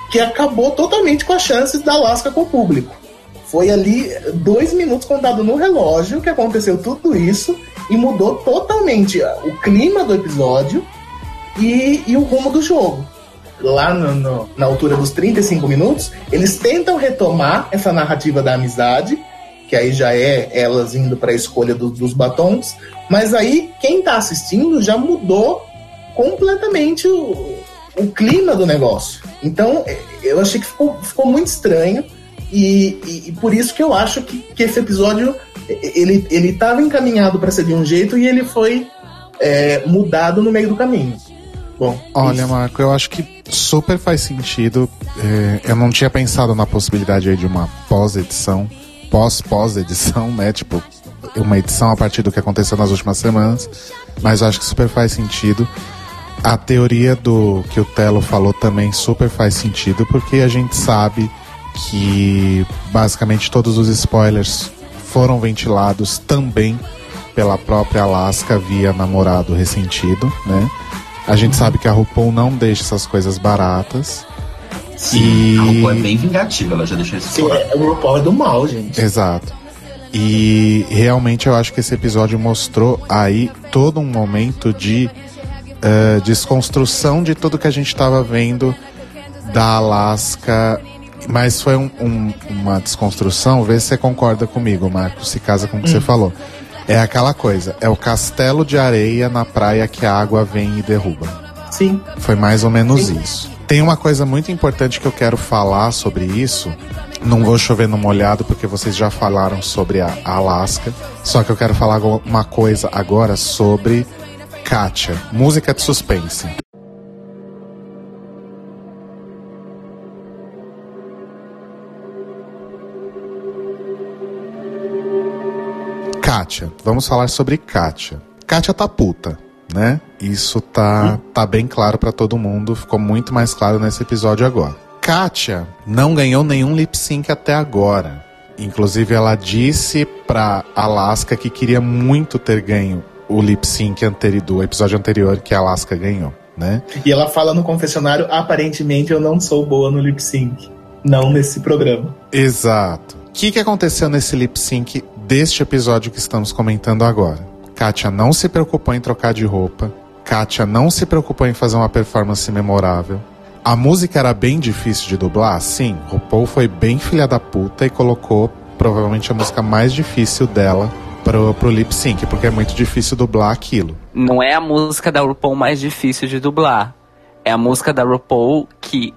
Speaker 5: que, que acabou totalmente com as chances da Alaska com o público. Foi ali dois minutos contado no relógio que aconteceu tudo isso e mudou totalmente o clima do episódio e, e o rumo do jogo. Lá no- no- na altura dos 35 minutos, eles tentam retomar essa narrativa da amizade, que aí já é elas indo para a escolha do- dos batons, mas aí quem tá assistindo já mudou completamente o, o clima do negócio. Então, eh, eu achei que ficou, ficou muito estranho. E, e- e por isso que eu acho que, que esse episódio ele ele estava encaminhado para ser de um jeito e ele foi eh, mudado no meio do caminho. Bom,
Speaker 2: Olha,
Speaker 5: isso.
Speaker 2: Marco, eu acho que super faz sentido. É, eu não tinha pensado na possibilidade de uma pós-edição, pós-pós-edição, né? Tipo, uma edição a partir do que aconteceu nas últimas semanas. Mas acho que super faz sentido. A teoria do que o Telo falou também super faz sentido, porque a gente sabe que basicamente todos os spoilers foram ventilados também pela própria Alaska via namorado ressentido, né? A gente sabe que a RuPaul não deixa essas coisas baratas.
Speaker 3: Sim,
Speaker 2: E-
Speaker 3: a RuPaul é bem vingativa, ela já deixou isso
Speaker 5: Sim,
Speaker 3: claro.
Speaker 5: é, o RuPaul é do mal, gente.
Speaker 2: Exato. E realmente eu acho que esse episódio mostrou aí todo um momento de eh, desconstrução de tudo que a gente estava vendo da Alaska. Mas foi um- um- uma desconstrução, vê se você concorda comigo, Marcos, se casa com o que você falou. É aquela coisa, é o castelo de areia na praia que a água vem e derruba.
Speaker 5: Sim.
Speaker 2: Foi mais ou menos isso. Tem uma coisa muito importante que eu quero falar sobre isso. Não vou chover no molhado porque vocês já falaram sobre a Alaska. Só que eu quero falar uma coisa agora sobre Katia, música de suspense. Kátia, vamos falar sobre Kátia. Kátia tá puta, né? Isso tá, tá bem claro pra todo mundo, ficou muito mais claro nesse episódio agora. Kátia não ganhou nenhum lip sync até agora. Inclusive, ela disse pra Alaska que queria muito ter ganho o lip sync anteri do episódio anterior que a Alaska ganhou, né?
Speaker 5: E ela fala no confessionário: aparentemente eu não sou boa no lip sync. Não nesse programa.
Speaker 2: Exato. O que, que aconteceu nesse lip sync deste episódio que estamos comentando agora? Kátia não se preocupou em trocar de roupa. Kátia não se preocupou em fazer uma performance memorável. A música era bem difícil de dublar, sim. RuPaul foi bem filha da puta e colocou provavelmente a música mais difícil dela pro, pro lip sync, porque é muito difícil dublar aquilo.
Speaker 4: Não é a música da RuPaul mais difícil de dublar. É a música da RuPaul que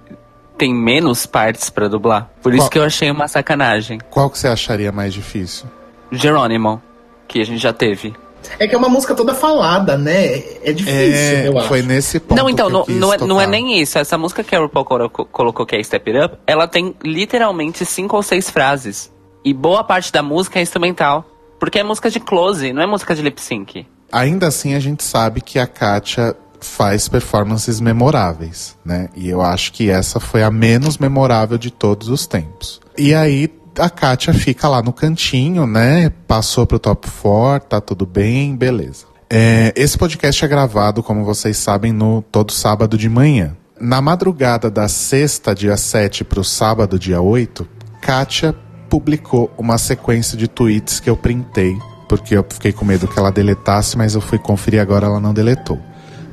Speaker 4: tem menos partes pra dublar. Por isso
Speaker 2: Qual?
Speaker 4: que eu achei uma sacanagem.
Speaker 2: Qual que você acharia mais difícil?
Speaker 4: Jerônimo, que a gente já teve.
Speaker 5: É que é uma música toda falada, né? É difícil,
Speaker 2: É,
Speaker 5: eu acho.
Speaker 2: foi nesse ponto.
Speaker 4: não, então,
Speaker 2: que eu
Speaker 4: não,
Speaker 2: quis
Speaker 4: não, é, não é
Speaker 2: tocar.
Speaker 4: nem isso. Essa música que a RuPaul colocou, colocou, que é Step It Up, ela tem literalmente cinco ou seis frases. E boa parte da música é instrumental. Porque é música de close, não é música de lip sync.
Speaker 2: Ainda assim, a gente sabe que a Katia faz performances memoráveis, né? E eu acho que essa foi a menos memorável de todos os tempos. E aí a Katia fica lá no cantinho, né? Passou pro top 4, tá tudo bem, beleza. É, esse podcast é gravado, como vocês sabem, no todo sábado de manhã. Na madrugada da sexta, dia 7, pro sábado, dia 8, Katia publicou uma sequência de tweets que eu printei, porque eu fiquei com medo que ela deletasse, mas eu fui conferir agora, ela não deletou.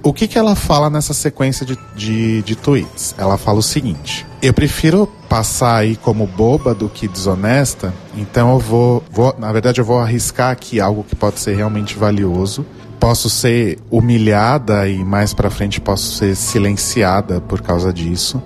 Speaker 2: O que, que ela fala nessa sequência de, de, de tweets? Ela fala o seguinte: Eu prefiro passar aí como boba do que desonesta, então eu vou, vou. Na verdade, eu vou arriscar aqui algo que pode ser realmente valioso. Posso ser humilhada e mais pra frente posso ser silenciada por causa disso.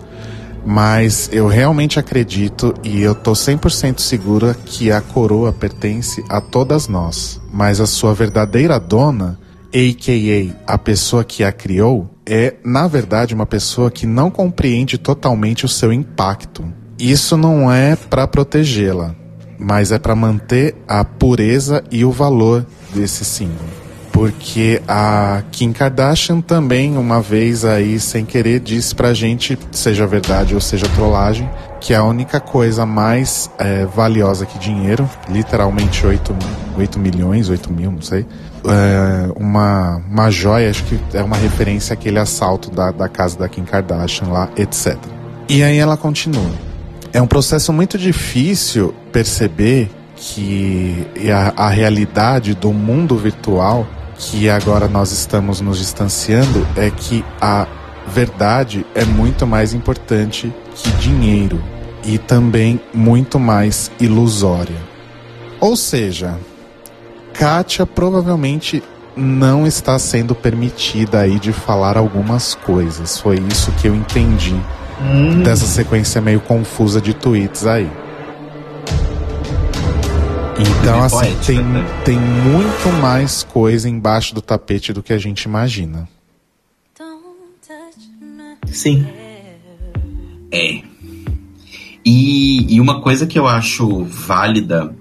Speaker 2: Mas eu realmente acredito e eu tô 100% segura que a coroa pertence a todas nós. Mas a sua verdadeira dona, a.k.a. a pessoa que a criou, é, na verdade, uma pessoa que não compreende totalmente o seu impacto. Isso não é para protegê-la, mas é para manter a pureza e o valor desse símbolo. Porque a Kim Kardashian também, uma vez aí, sem querer, disse pra gente, seja verdade ou seja trollagem, que a única coisa mais é, valiosa que dinheiro, literalmente 8, 8 milhões, 8 mil, não sei, é, uma, uma joia, acho que é uma referência àquele assalto da, da casa da Kim Kardashian lá, etc. E aí ela continua. É um processo muito difícil perceber que a, a realidade do mundo virtual que agora nós estamos nos distanciando é que a verdade é muito mais importante que dinheiro e também muito mais ilusória. Ou seja, Kátia provavelmente não está sendo permitida aí de falar algumas coisas. Foi isso que eu entendi dessa sequência meio confusa de tweets aí. Então,
Speaker 3: É
Speaker 2: assim,
Speaker 3: poética,
Speaker 2: tem,
Speaker 3: né?
Speaker 2: tem muito mais coisa embaixo do tapete do que a gente imagina.
Speaker 5: Sim.
Speaker 3: É. E, e uma coisa que eu acho válida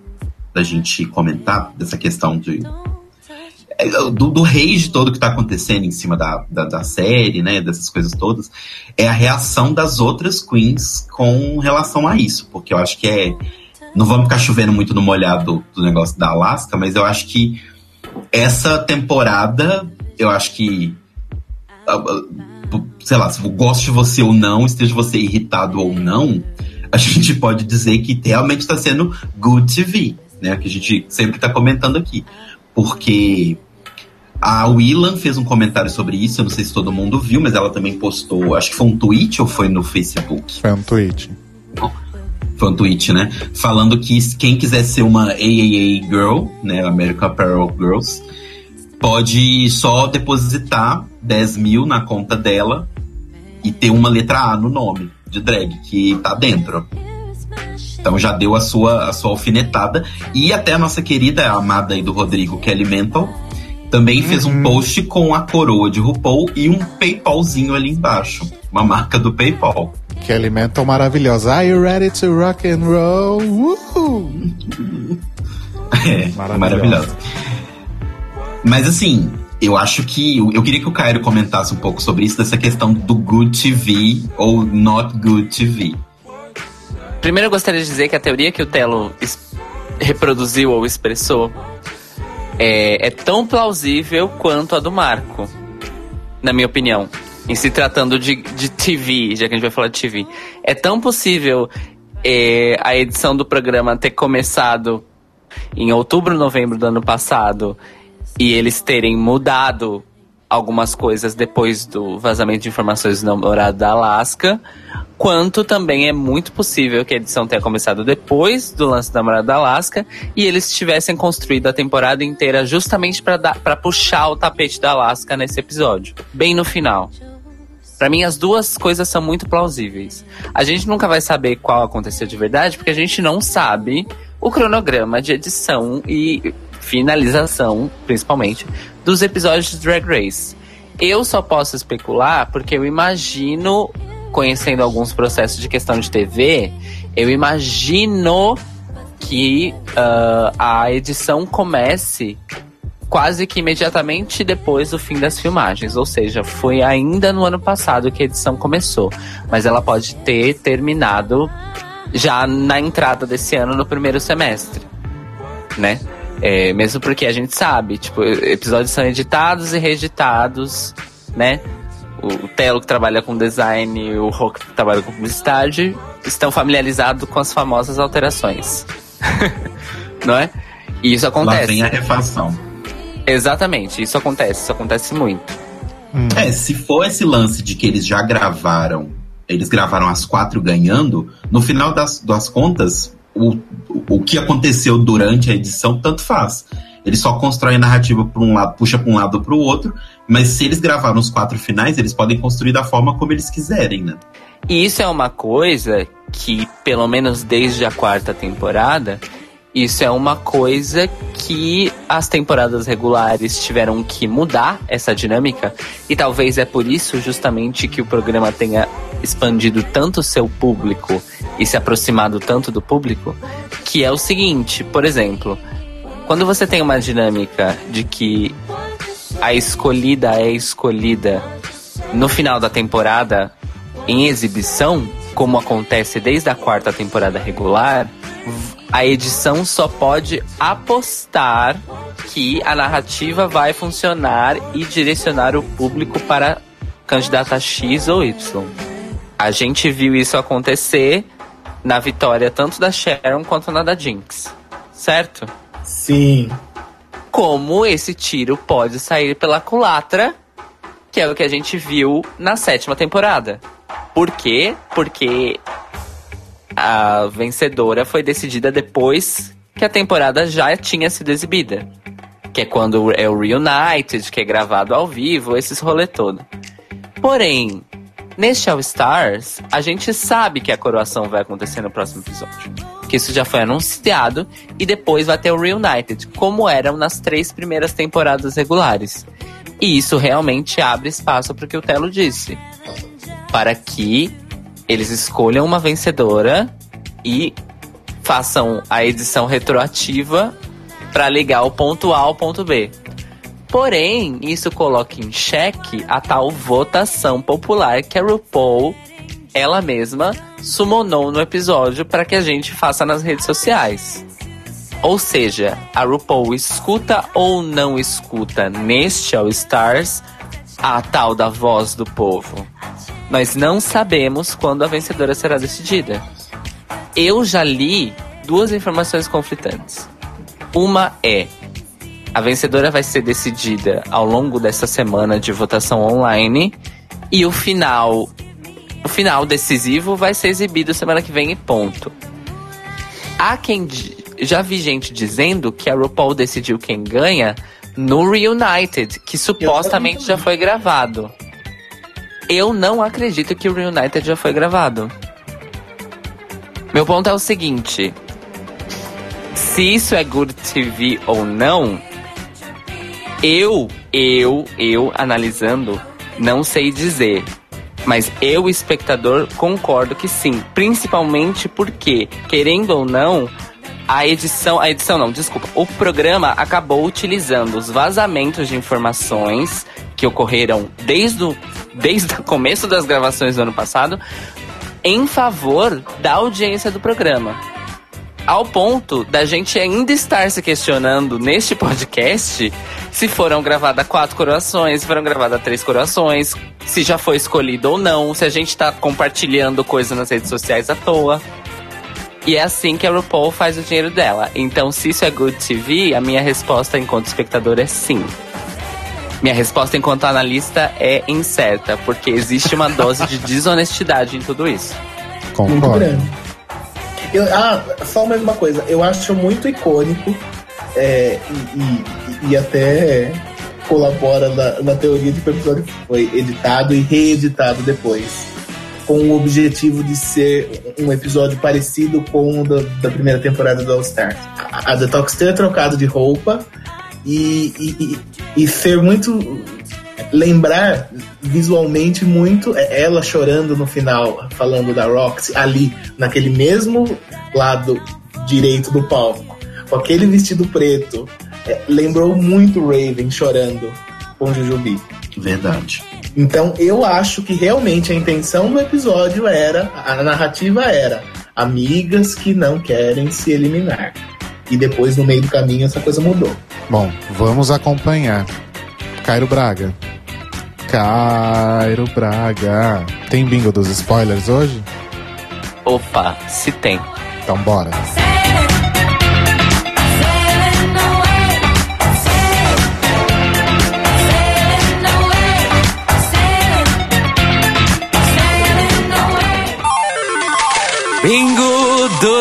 Speaker 3: da gente comentar dessa questão de. é, Do, do rage todo que tá acontecendo em cima da, da, da série, né? Dessas coisas todas, é a reação das outras queens com relação a isso. Porque eu acho que é. Não vamos ficar chovendo muito no molhado do negócio da Alaska, mas eu acho que essa temporada, eu acho que. ah, ah, Sei lá, se goste de você ou não, esteja você irritado ou não, a gente pode dizer que realmente está sendo good TV, né? Que a gente sempre está comentando aqui. Porque a Willan fez um comentário sobre isso, eu não sei se todo mundo viu, mas ela também postou, acho que foi um tweet ou foi no Facebook?
Speaker 2: Foi um tweet.
Speaker 3: Foi um tweet, né? Falando que quem quiser ser uma AAA Girl, né? American Apparel Girls, pode só depositar 10 mil na conta dela e ter uma letra A no nome de drag, que tá dentro. Então já deu a sua, a sua alfinetada. E até a nossa querida, amada aí do Rodrigo, Kelly Mental, também fez um post com a coroa de RuPaul e um PayPalzinho ali embaixo. Uma marca do PayPal.
Speaker 2: Que alimentam maravilhosa. Are you ready to rock and roll? Uhul!
Speaker 3: É,
Speaker 2: Maravilhosa.
Speaker 3: maravilhosa. Mas assim, eu acho que. Eu queria que o Cairo comentasse um pouco sobre isso, dessa questão do good TV ou not good TV.
Speaker 4: Primeiro eu gostaria de dizer que a teoria que o Telo reproduziu ou expressou é, é tão plausível quanto a do Marco, na minha opinião. Em se tratando de, de TV, já que a gente vai falar de TV. É tão possível é, a edição do programa ter começado em outubro, novembro do ano passado e eles terem mudado algumas coisas depois do vazamento de informações do namorado da Alaska, quanto também é muito possível que a edição tenha começado depois do lance do namorado da Alaska e eles tivessem construído a temporada inteira justamente para puxar o tapete da Alaska nesse episódio, bem no final. Pra mim, as duas coisas são muito plausíveis. A gente nunca vai saber qual aconteceu de verdade, porque a gente não sabe o cronograma de edição e finalização, principalmente, dos episódios de Drag Race. Eu só posso especular porque eu imagino, conhecendo alguns processos de questão de TV, eu imagino que ah, a edição comece quase que imediatamente depois do fim das filmagens. Ou seja, foi ainda no ano passado que a edição começou. Mas ela pode ter terminado já na entrada desse ano, no primeiro semestre. Né? É, mesmo porque a gente sabe, tipo, episódios são editados e reeditados, né? O, o Telo que trabalha com design e o Rô que trabalha com publicidade estão familiarizados com as famosas alterações. Não é? E isso
Speaker 3: Lá
Speaker 4: acontece.
Speaker 3: vem a refação.
Speaker 4: Exatamente, isso acontece, isso acontece muito.
Speaker 3: É, se for esse lance de que eles já gravaram, eles gravaram as quatro ganhando, no final das, das contas, o, o que aconteceu durante a edição, tanto faz. Eles só constroem a narrativa para um lado, puxa para um lado ou para o outro, mas se eles gravaram os quatro finais, eles podem construir da forma como eles quiserem, né?
Speaker 4: E isso é uma coisa que, pelo menos desde a quarta temporada, isso é uma coisa que as temporadas regulares tiveram que mudar essa dinâmica. E talvez é por isso justamente que o programa tenha expandido tanto seu público e se aproximado tanto do público, que é o seguinte, por exemplo, quando você tem uma dinâmica de que a escolhida é escolhida no final da temporada em exibição, como acontece desde a quarta temporada regular, a edição só pode apostar que a narrativa vai funcionar e direcionar o público para candidata X ou Y. A gente viu isso acontecer na vitória tanto da Sharon quanto na da Jinx. Certo?
Speaker 5: Sim.
Speaker 4: Como esse tiro pode sair pela culatra, que é o que a gente viu na sétima temporada. Por quê? Porque a vencedora foi decidida depois que a temporada já tinha sido exibida. Que é quando é o Reunited, que é gravado ao vivo, esses rolê todo. Porém, neste All Stars, a gente sabe que a coroação vai acontecer no próximo episódio. Que isso já foi anunciado e depois vai ter o Reunited, como eram nas três primeiras temporadas regulares. E isso realmente abre espaço para o que o Telo disse. Para que eles escolham uma vencedora e façam a edição retroativa para ligar o ponto A ao ponto B. Porém, isso coloca em xeque a tal votação popular que a RuPaul, ela mesma, summonou no episódio para que a gente faça nas redes sociais. Ou seja, a RuPaul escuta ou não escuta neste All Stars a tal da voz do povo. Nós não sabemos quando a vencedora será decidida. Eu já li duas informações conflitantes. Uma é: a vencedora vai ser decidida ao longo dessa semana de votação online e o final, o final decisivo vai ser exibido semana que vem e ponto. Há quem já vi gente dizendo que a RuPaul decidiu quem ganha no Reunited, que supostamente já foi gravado. Eu não acredito que o Reunited já foi gravado. Meu ponto é o seguinte: se isso é good TV ou não, eu, eu, eu analisando, não sei dizer. Mas eu, espectador, concordo que sim. Principalmente porque, querendo ou não, a edição. A edição não, desculpa. O programa acabou utilizando os vazamentos de informações que ocorreram desde o, desde o começo das gravações do ano passado em favor da audiência do programa. Ao ponto da gente ainda estar se questionando neste podcast se foram gravadas quatro coroações, se foram gravadas três coroações, se já foi escolhido ou não, se a gente tá compartilhando coisa nas redes sociais à toa. E é assim que a RuPaul faz o dinheiro dela. Então, se isso é good TV, a minha resposta enquanto espectador é sim. Minha resposta enquanto analista é incerta, porque existe uma dose de desonestidade em tudo isso.
Speaker 5: Muito
Speaker 2: Concordo.
Speaker 5: grande. Eu, ah, só mais uma coisa. Eu acho muito icônico é, e, e- e até colabora na, na teoria de que o episódio foi editado e reeditado depois. Com o objetivo de ser um episódio parecido com o da, da primeira temporada do All Star. A, a Detox ter trocado de roupa e, e, e, e ser muito. lembrar visualmente muito é ela chorando no final, falando da Roxy, ali, naquele mesmo lado direito do palco, com aquele vestido preto. É, lembrou muito Raven chorando com Jujubi.
Speaker 3: Verdade.
Speaker 5: Então eu acho que realmente a intenção do episódio era, a narrativa era, amigas que não querem se eliminar. E depois, no meio do caminho, essa coisa mudou.
Speaker 2: Bom, vamos acompanhar. Cairo Braga. Cairo Braga. Tem bingo dos spoilers hoje?
Speaker 4: Opa, se tem.
Speaker 2: Então bora.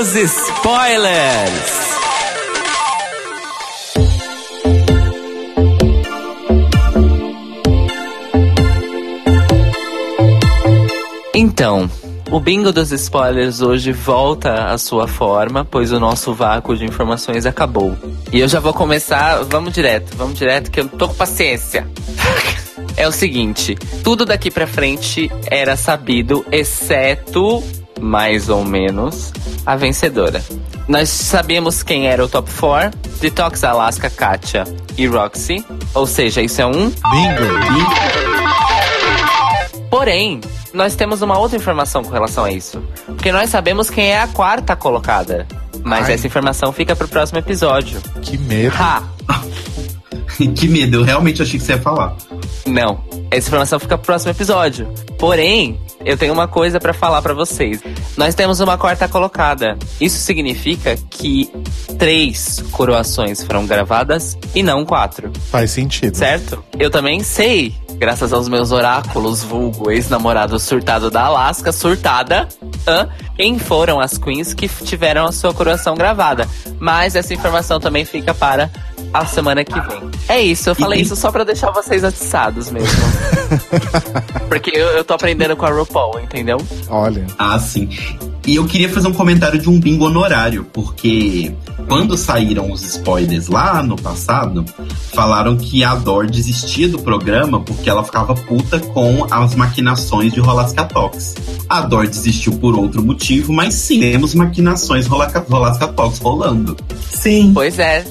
Speaker 4: Dos spoilers! Então, o bingo dos spoilers hoje volta à sua forma, pois o nosso vácuo de informações acabou. E eu já vou começar, vamos direto, vamos direto, que eu tô com paciência. É o seguinte, tudo daqui pra frente era sabido, exceto, mais ou menos, a vencedora. Nós sabíamos quem era o top 4, Detox, Alaska, Katia e Roxy. Ou seja, isso é um
Speaker 2: Bingo.
Speaker 4: Porém, nós temos uma outra informação com relação a isso. Porque nós sabemos quem é a quarta colocada. Mas
Speaker 2: Ai.
Speaker 4: essa informação fica pro próximo episódio.
Speaker 2: Que medo.
Speaker 4: Ha!
Speaker 3: que medo, eu realmente achei que você ia falar.
Speaker 4: Não. essa informação fica pro próximo episódio. Porém, eu tenho uma coisa pra falar pra vocês. Nós temos uma quarta colocada. Isso significa que três coroações foram gravadas e não quatro,
Speaker 2: Faz sentido.
Speaker 4: certo? Eu também sei, graças aos meus oráculos, vulgo ex-namorado surtado da Alaska, surtada, hã? quem foram as queens que tiveram a sua coroação gravada. Mas essa informação também fica para a semana que vem. É isso, eu falei
Speaker 3: E-
Speaker 4: isso só pra deixar vocês atiçados mesmo. Porque eu, eu tô aprendendo com a RuPaul, entendeu?
Speaker 2: Olha.
Speaker 3: Ah, sim. E eu queria fazer um comentário de um bingo honorário, porque quando saíram os spoilers lá no passado, falaram que a Dor desistia do programa porque ela ficava puta com as maquinações de Rolascatox. A Dor desistiu por outro motivo, mas sim, temos maquinações Rolascatox rolando.
Speaker 5: Sim.
Speaker 4: Pois é,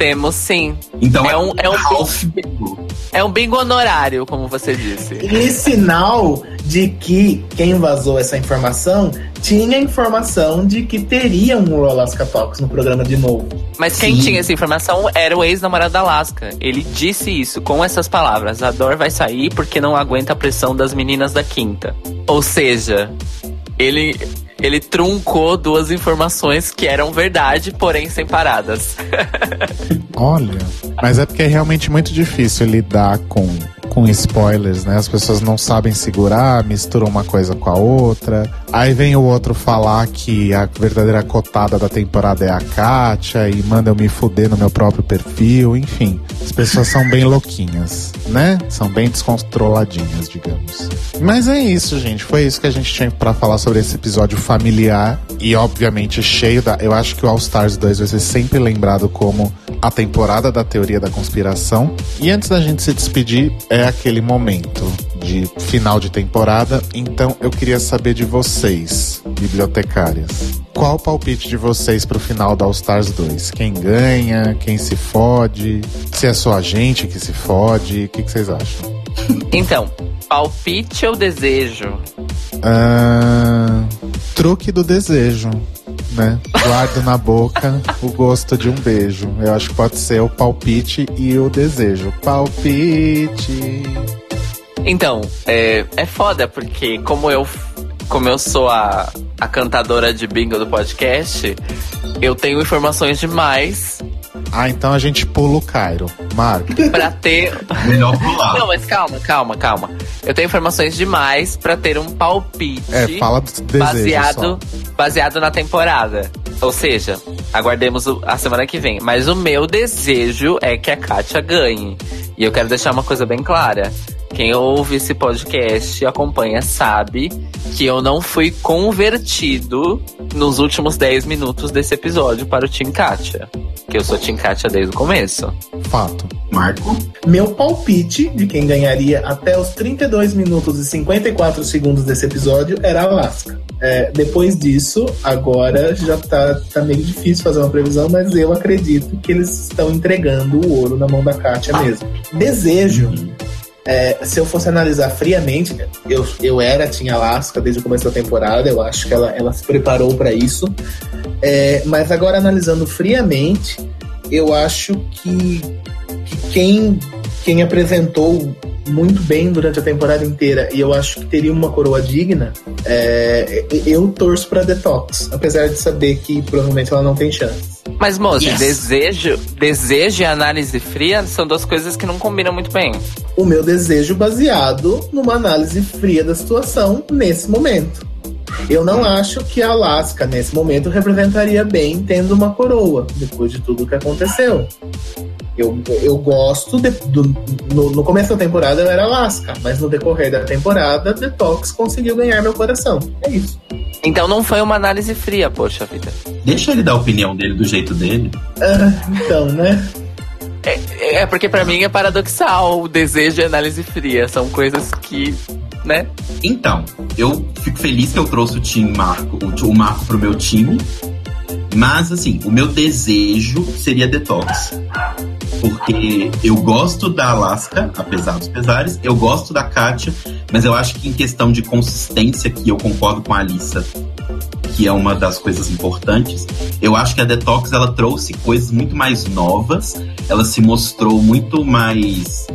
Speaker 4: temos sim.
Speaker 3: Então
Speaker 4: É um- é um
Speaker 3: bingo.
Speaker 4: É um bingo honorário, como você disse.
Speaker 5: E sinal de que quem vazou essa informação tinha informação de que teria um Alaska Talks no programa de novo.
Speaker 4: Mas quem
Speaker 3: Sim.
Speaker 4: tinha essa informação era o ex-namorado da Alaska. Ele disse isso com essas palavras: a Dor vai sair porque não aguenta a pressão das meninas da quinta. Ou seja, ele. Ele truncou duas informações que eram verdade, porém separadas.
Speaker 2: Olha. Mas é porque é realmente muito difícil lidar com, com spoilers, né? As pessoas não sabem segurar, misturam uma coisa com a outra. Aí vem o outro falar que a verdadeira cotada da temporada é a Kátia e manda eu me fuder no meu próprio perfil. Enfim, as pessoas são bem louquinhas, né? São bem descontroladinhas, digamos. Mas é isso, gente. Foi isso que a gente tinha pra falar sobre esse episódio familiar e, obviamente, cheio da. Eu acho que o All Stars 2 vai ser sempre lembrado como a temporada da teoria da conspiração. E antes da gente se despedir, é aquele momento de final de temporada. Então eu queria saber de vocês, bibliotecárias. Qual o palpite de vocês pro final da All Stars 2? Quem ganha? Quem se fode? Se é só a gente que se fode? O que, que vocês acham?
Speaker 4: Então, palpite ou desejo?
Speaker 2: Ah, truque do desejo, né? Guardo na boca o gosto de um beijo. Eu acho que pode ser o palpite e o desejo. Palpite.
Speaker 4: Então, é, é foda, porque como eu, como eu sou a, a cantadora de bingo do podcast, eu tenho informações demais
Speaker 2: Ah, então a gente pula o Cairo. Marco.
Speaker 4: pra ter.
Speaker 3: Melhor pular.
Speaker 4: Não, mas calma, calma, calma. Eu tenho informações demais pra ter um palpite
Speaker 2: É, fala do desejo
Speaker 4: baseado,
Speaker 2: só.
Speaker 4: baseado na temporada. Ou seja, aguardemos a semana que vem. Mas o meu desejo é que a Kátia ganhe. E eu quero deixar uma coisa bem clara. Quem ouve esse podcast e acompanha sabe que eu não fui convertido nos últimos 10 minutos desse episódio para o Team Kátia. Que eu sou Team Kátia desde o começo.
Speaker 2: Fato.
Speaker 3: Marco.
Speaker 5: Meu palpite de quem ganharia até os 32 minutos e 54 segundos desse episódio era a Alaska. É, depois disso, agora já tá, tá meio difícil fazer uma previsão, mas eu acredito que eles estão entregando o ouro na mão da Kátia mesmo. Desejo. É, se eu fosse analisar friamente, eu, eu era tinha Alaska desde o começo da temporada, eu acho que ela, ela se preparou para isso. É, mas agora analisando friamente, eu acho que, que quem, quem apresentou muito bem durante a temporada inteira e eu acho que teria uma coroa digna, é, eu torço pra Detox, apesar de saber que provavelmente ela não tem chance.
Speaker 4: Mas, moça,
Speaker 3: Yes.
Speaker 4: desejo, desejo e análise fria são duas coisas que não combinam muito bem.
Speaker 5: O meu desejo baseado numa análise fria da situação nesse momento. Eu não acho que a Alaska, nesse momento, representaria bem tendo uma coroa, depois de tudo que aconteceu. Eu, eu gosto de- do, no, no começo da temporada eu era Alaska, mas no decorrer da temporada, Detox conseguiu ganhar meu coração. É isso.
Speaker 4: Então não foi uma análise fria, poxa vida.
Speaker 3: Deixa ele dar a opinião dele do jeito dele.
Speaker 5: Ah, então, né?
Speaker 4: É, é porque pra mim é paradoxal o desejo e a análise fria. São coisas que, né?
Speaker 3: Então, eu fico feliz que eu trouxe o time Marco, o, o Marco pro meu time. Mas assim, o meu desejo seria detox. Porque eu gosto da Alaska, apesar dos pesares, eu gosto da Kátia, mas eu acho que em questão de consistência, que eu concordo com a Alissa, que é uma das coisas importantes, eu acho que a Detox ela trouxe coisas muito mais novas, ela se mostrou muito mais.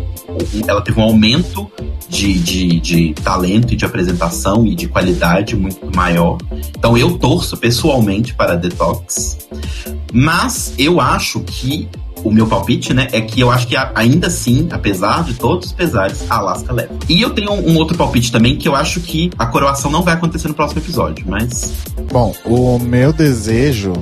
Speaker 3: Ela teve um aumento de, de, de talento e de apresentação e de qualidade muito maior. Então eu torço pessoalmente para a Detox. Mas eu acho que o meu palpite, né, é que eu acho que ainda assim, apesar de todos os pesares, a Alaska leva. E eu tenho um outro palpite também, que eu acho que a coroação não vai acontecer no próximo episódio, mas
Speaker 2: Bom, o meu desejo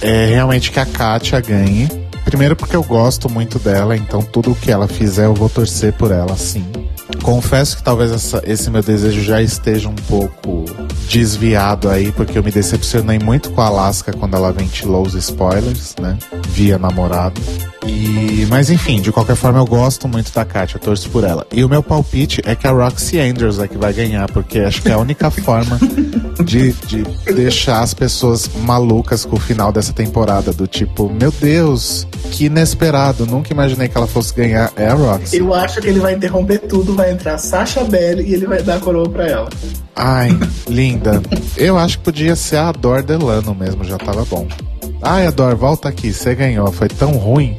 Speaker 2: é realmente que a Katia ganhe. Primeiro porque eu gosto muito dela, então tudo que ela fizer eu vou torcer por ela, sim. Confesso que talvez essa- esse meu desejo já esteja um pouco desviado aí, porque eu me decepcionei muito com a Alaska quando ela ventilou os spoilers, né? Via namorado. E, mas enfim, de qualquer forma eu gosto muito da Katia, eu torço por ela. E o meu palpite é que a Roxy Andrews é que vai ganhar, porque acho que é a única forma de, de deixar as pessoas malucas com o final dessa temporada. Do tipo, meu Deus, que inesperado, nunca imaginei que ela fosse ganhar. É a Roxy.
Speaker 5: Eu acho que ele vai interromper tudo, vai entrar Sasha Belli e ele vai dar a coroa pra ela.
Speaker 2: Ai, linda. Eu acho que podia ser a Ador Delano mesmo, já tava bom. Ai, Ador, volta aqui, você ganhou. Foi tão ruim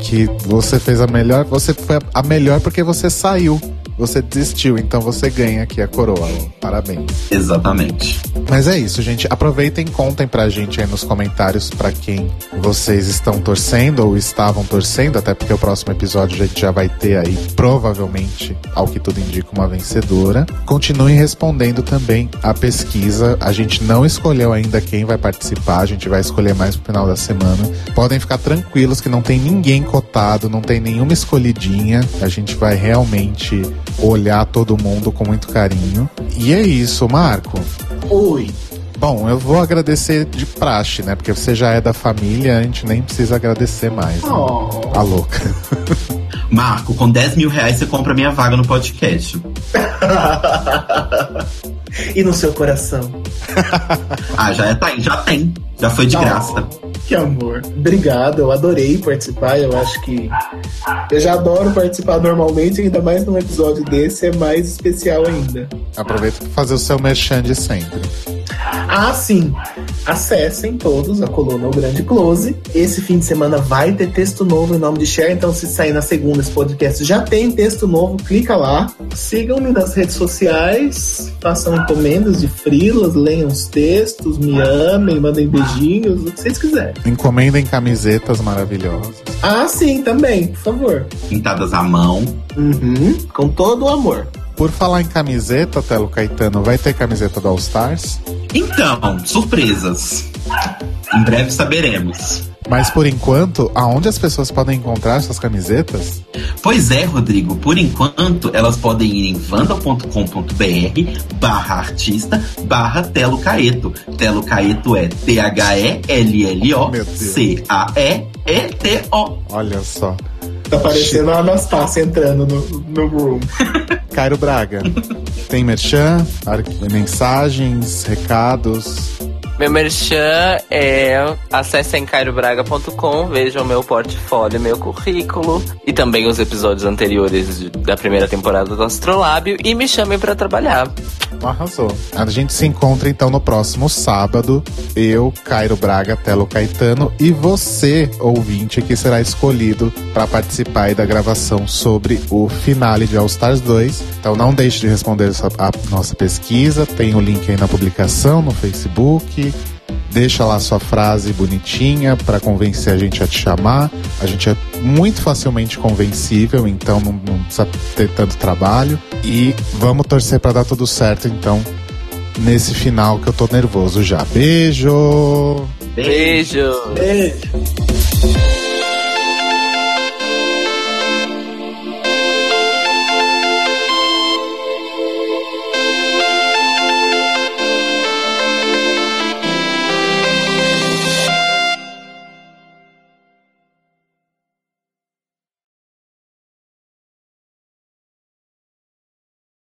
Speaker 2: que você fez a melhor. Você foi a melhor porque você saiu. Você desistiu, então você ganha aqui a coroa. Parabéns.
Speaker 3: exatamente.
Speaker 2: Mas é isso, gente. Aproveitem e contem pra gente aí nos comentários pra quem vocês estão torcendo ou estavam torcendo, até porque o próximo episódio a gente já vai ter aí, provavelmente, ao que tudo indica, uma vencedora. Continuem respondendo também a pesquisa. A gente não escolheu ainda quem vai participar, a gente vai escolher mais no final da semana. Podem ficar tranquilos que não tem ninguém cotado, não tem nenhuma escolhidinha. A gente vai realmente olhar todo mundo com muito carinho. E é isso, Marco.
Speaker 5: Oi.
Speaker 2: Bom, eu vou agradecer de praxe, né? Porque você já é da família, a gente nem precisa agradecer mais. Né?
Speaker 5: Oh.
Speaker 2: A louca.
Speaker 3: Marco, com 10 mil reais você compra minha vaga no podcast.
Speaker 5: e no seu coração.
Speaker 3: Ah, já, tá, já tem. Já foi de graça.
Speaker 5: Que amor. Obrigado, eu adorei participar. Eu acho que. Eu já adoro participar normalmente, ainda mais num episódio desse, é mais especial ainda.
Speaker 2: Aproveita para fazer o seu merchan de sempre.
Speaker 5: Ah, sim. Acessem todos a coluna O Grande Close. Esse fim de semana vai ter texto novo em nome de Share. Então, se sair na segunda esse podcast já tem texto novo, clica lá. Sigam-me nas redes sociais, façam encomendas de frilas, leiam os textos, me amem, mandem beijinhos, o que vocês quiserem.
Speaker 2: Encomendem camisetas maravilhosas.
Speaker 5: Ah, sim, também, por favor.
Speaker 3: Pintadas à mão.
Speaker 5: Uhum, com todo o amor.
Speaker 2: Por falar em camiseta, Telo Caetano, vai ter camiseta do All Stars?
Speaker 3: Então, surpresas. Em breve saberemos.
Speaker 2: Mas por enquanto, aonde as pessoas podem encontrar essas camisetas?
Speaker 3: Pois é, Rodrigo. Por enquanto, elas podem ir em vandal.com.br barra artista barra Telo Caeto. Telo Caeto é T-H-E-L-L-O-C-A-E-E-T-O.
Speaker 2: Olha só.
Speaker 5: Tá parecendo a Anastácia entrando no, no room.
Speaker 2: Cairo Braga, tem merchan, mensagens, recados.
Speaker 4: Meu merchan é acessem cairobraga.com, vejam meu portfólio, meu currículo e também os episódios anteriores da primeira temporada do Astrolábio e me chamem pra trabalhar.
Speaker 2: Arrasou. A gente se encontra então no próximo sábado. Eu, Cairo Braga, Telo Caetano e você, ouvinte, que será escolhido para participar da gravação sobre o finale de All Stars 2. Então não deixe de responder a nossa pesquisa. Tem o link aí na publicação no Facebook. Deixa lá sua frase bonitinha para convencer a gente a te chamar. A gente é muito facilmente convencível, então não, não precisa ter tanto trabalho. E vamos torcer para dar tudo certo, então, nesse final que eu tô nervoso já. Beijo!
Speaker 4: Beijo!
Speaker 5: Beijo.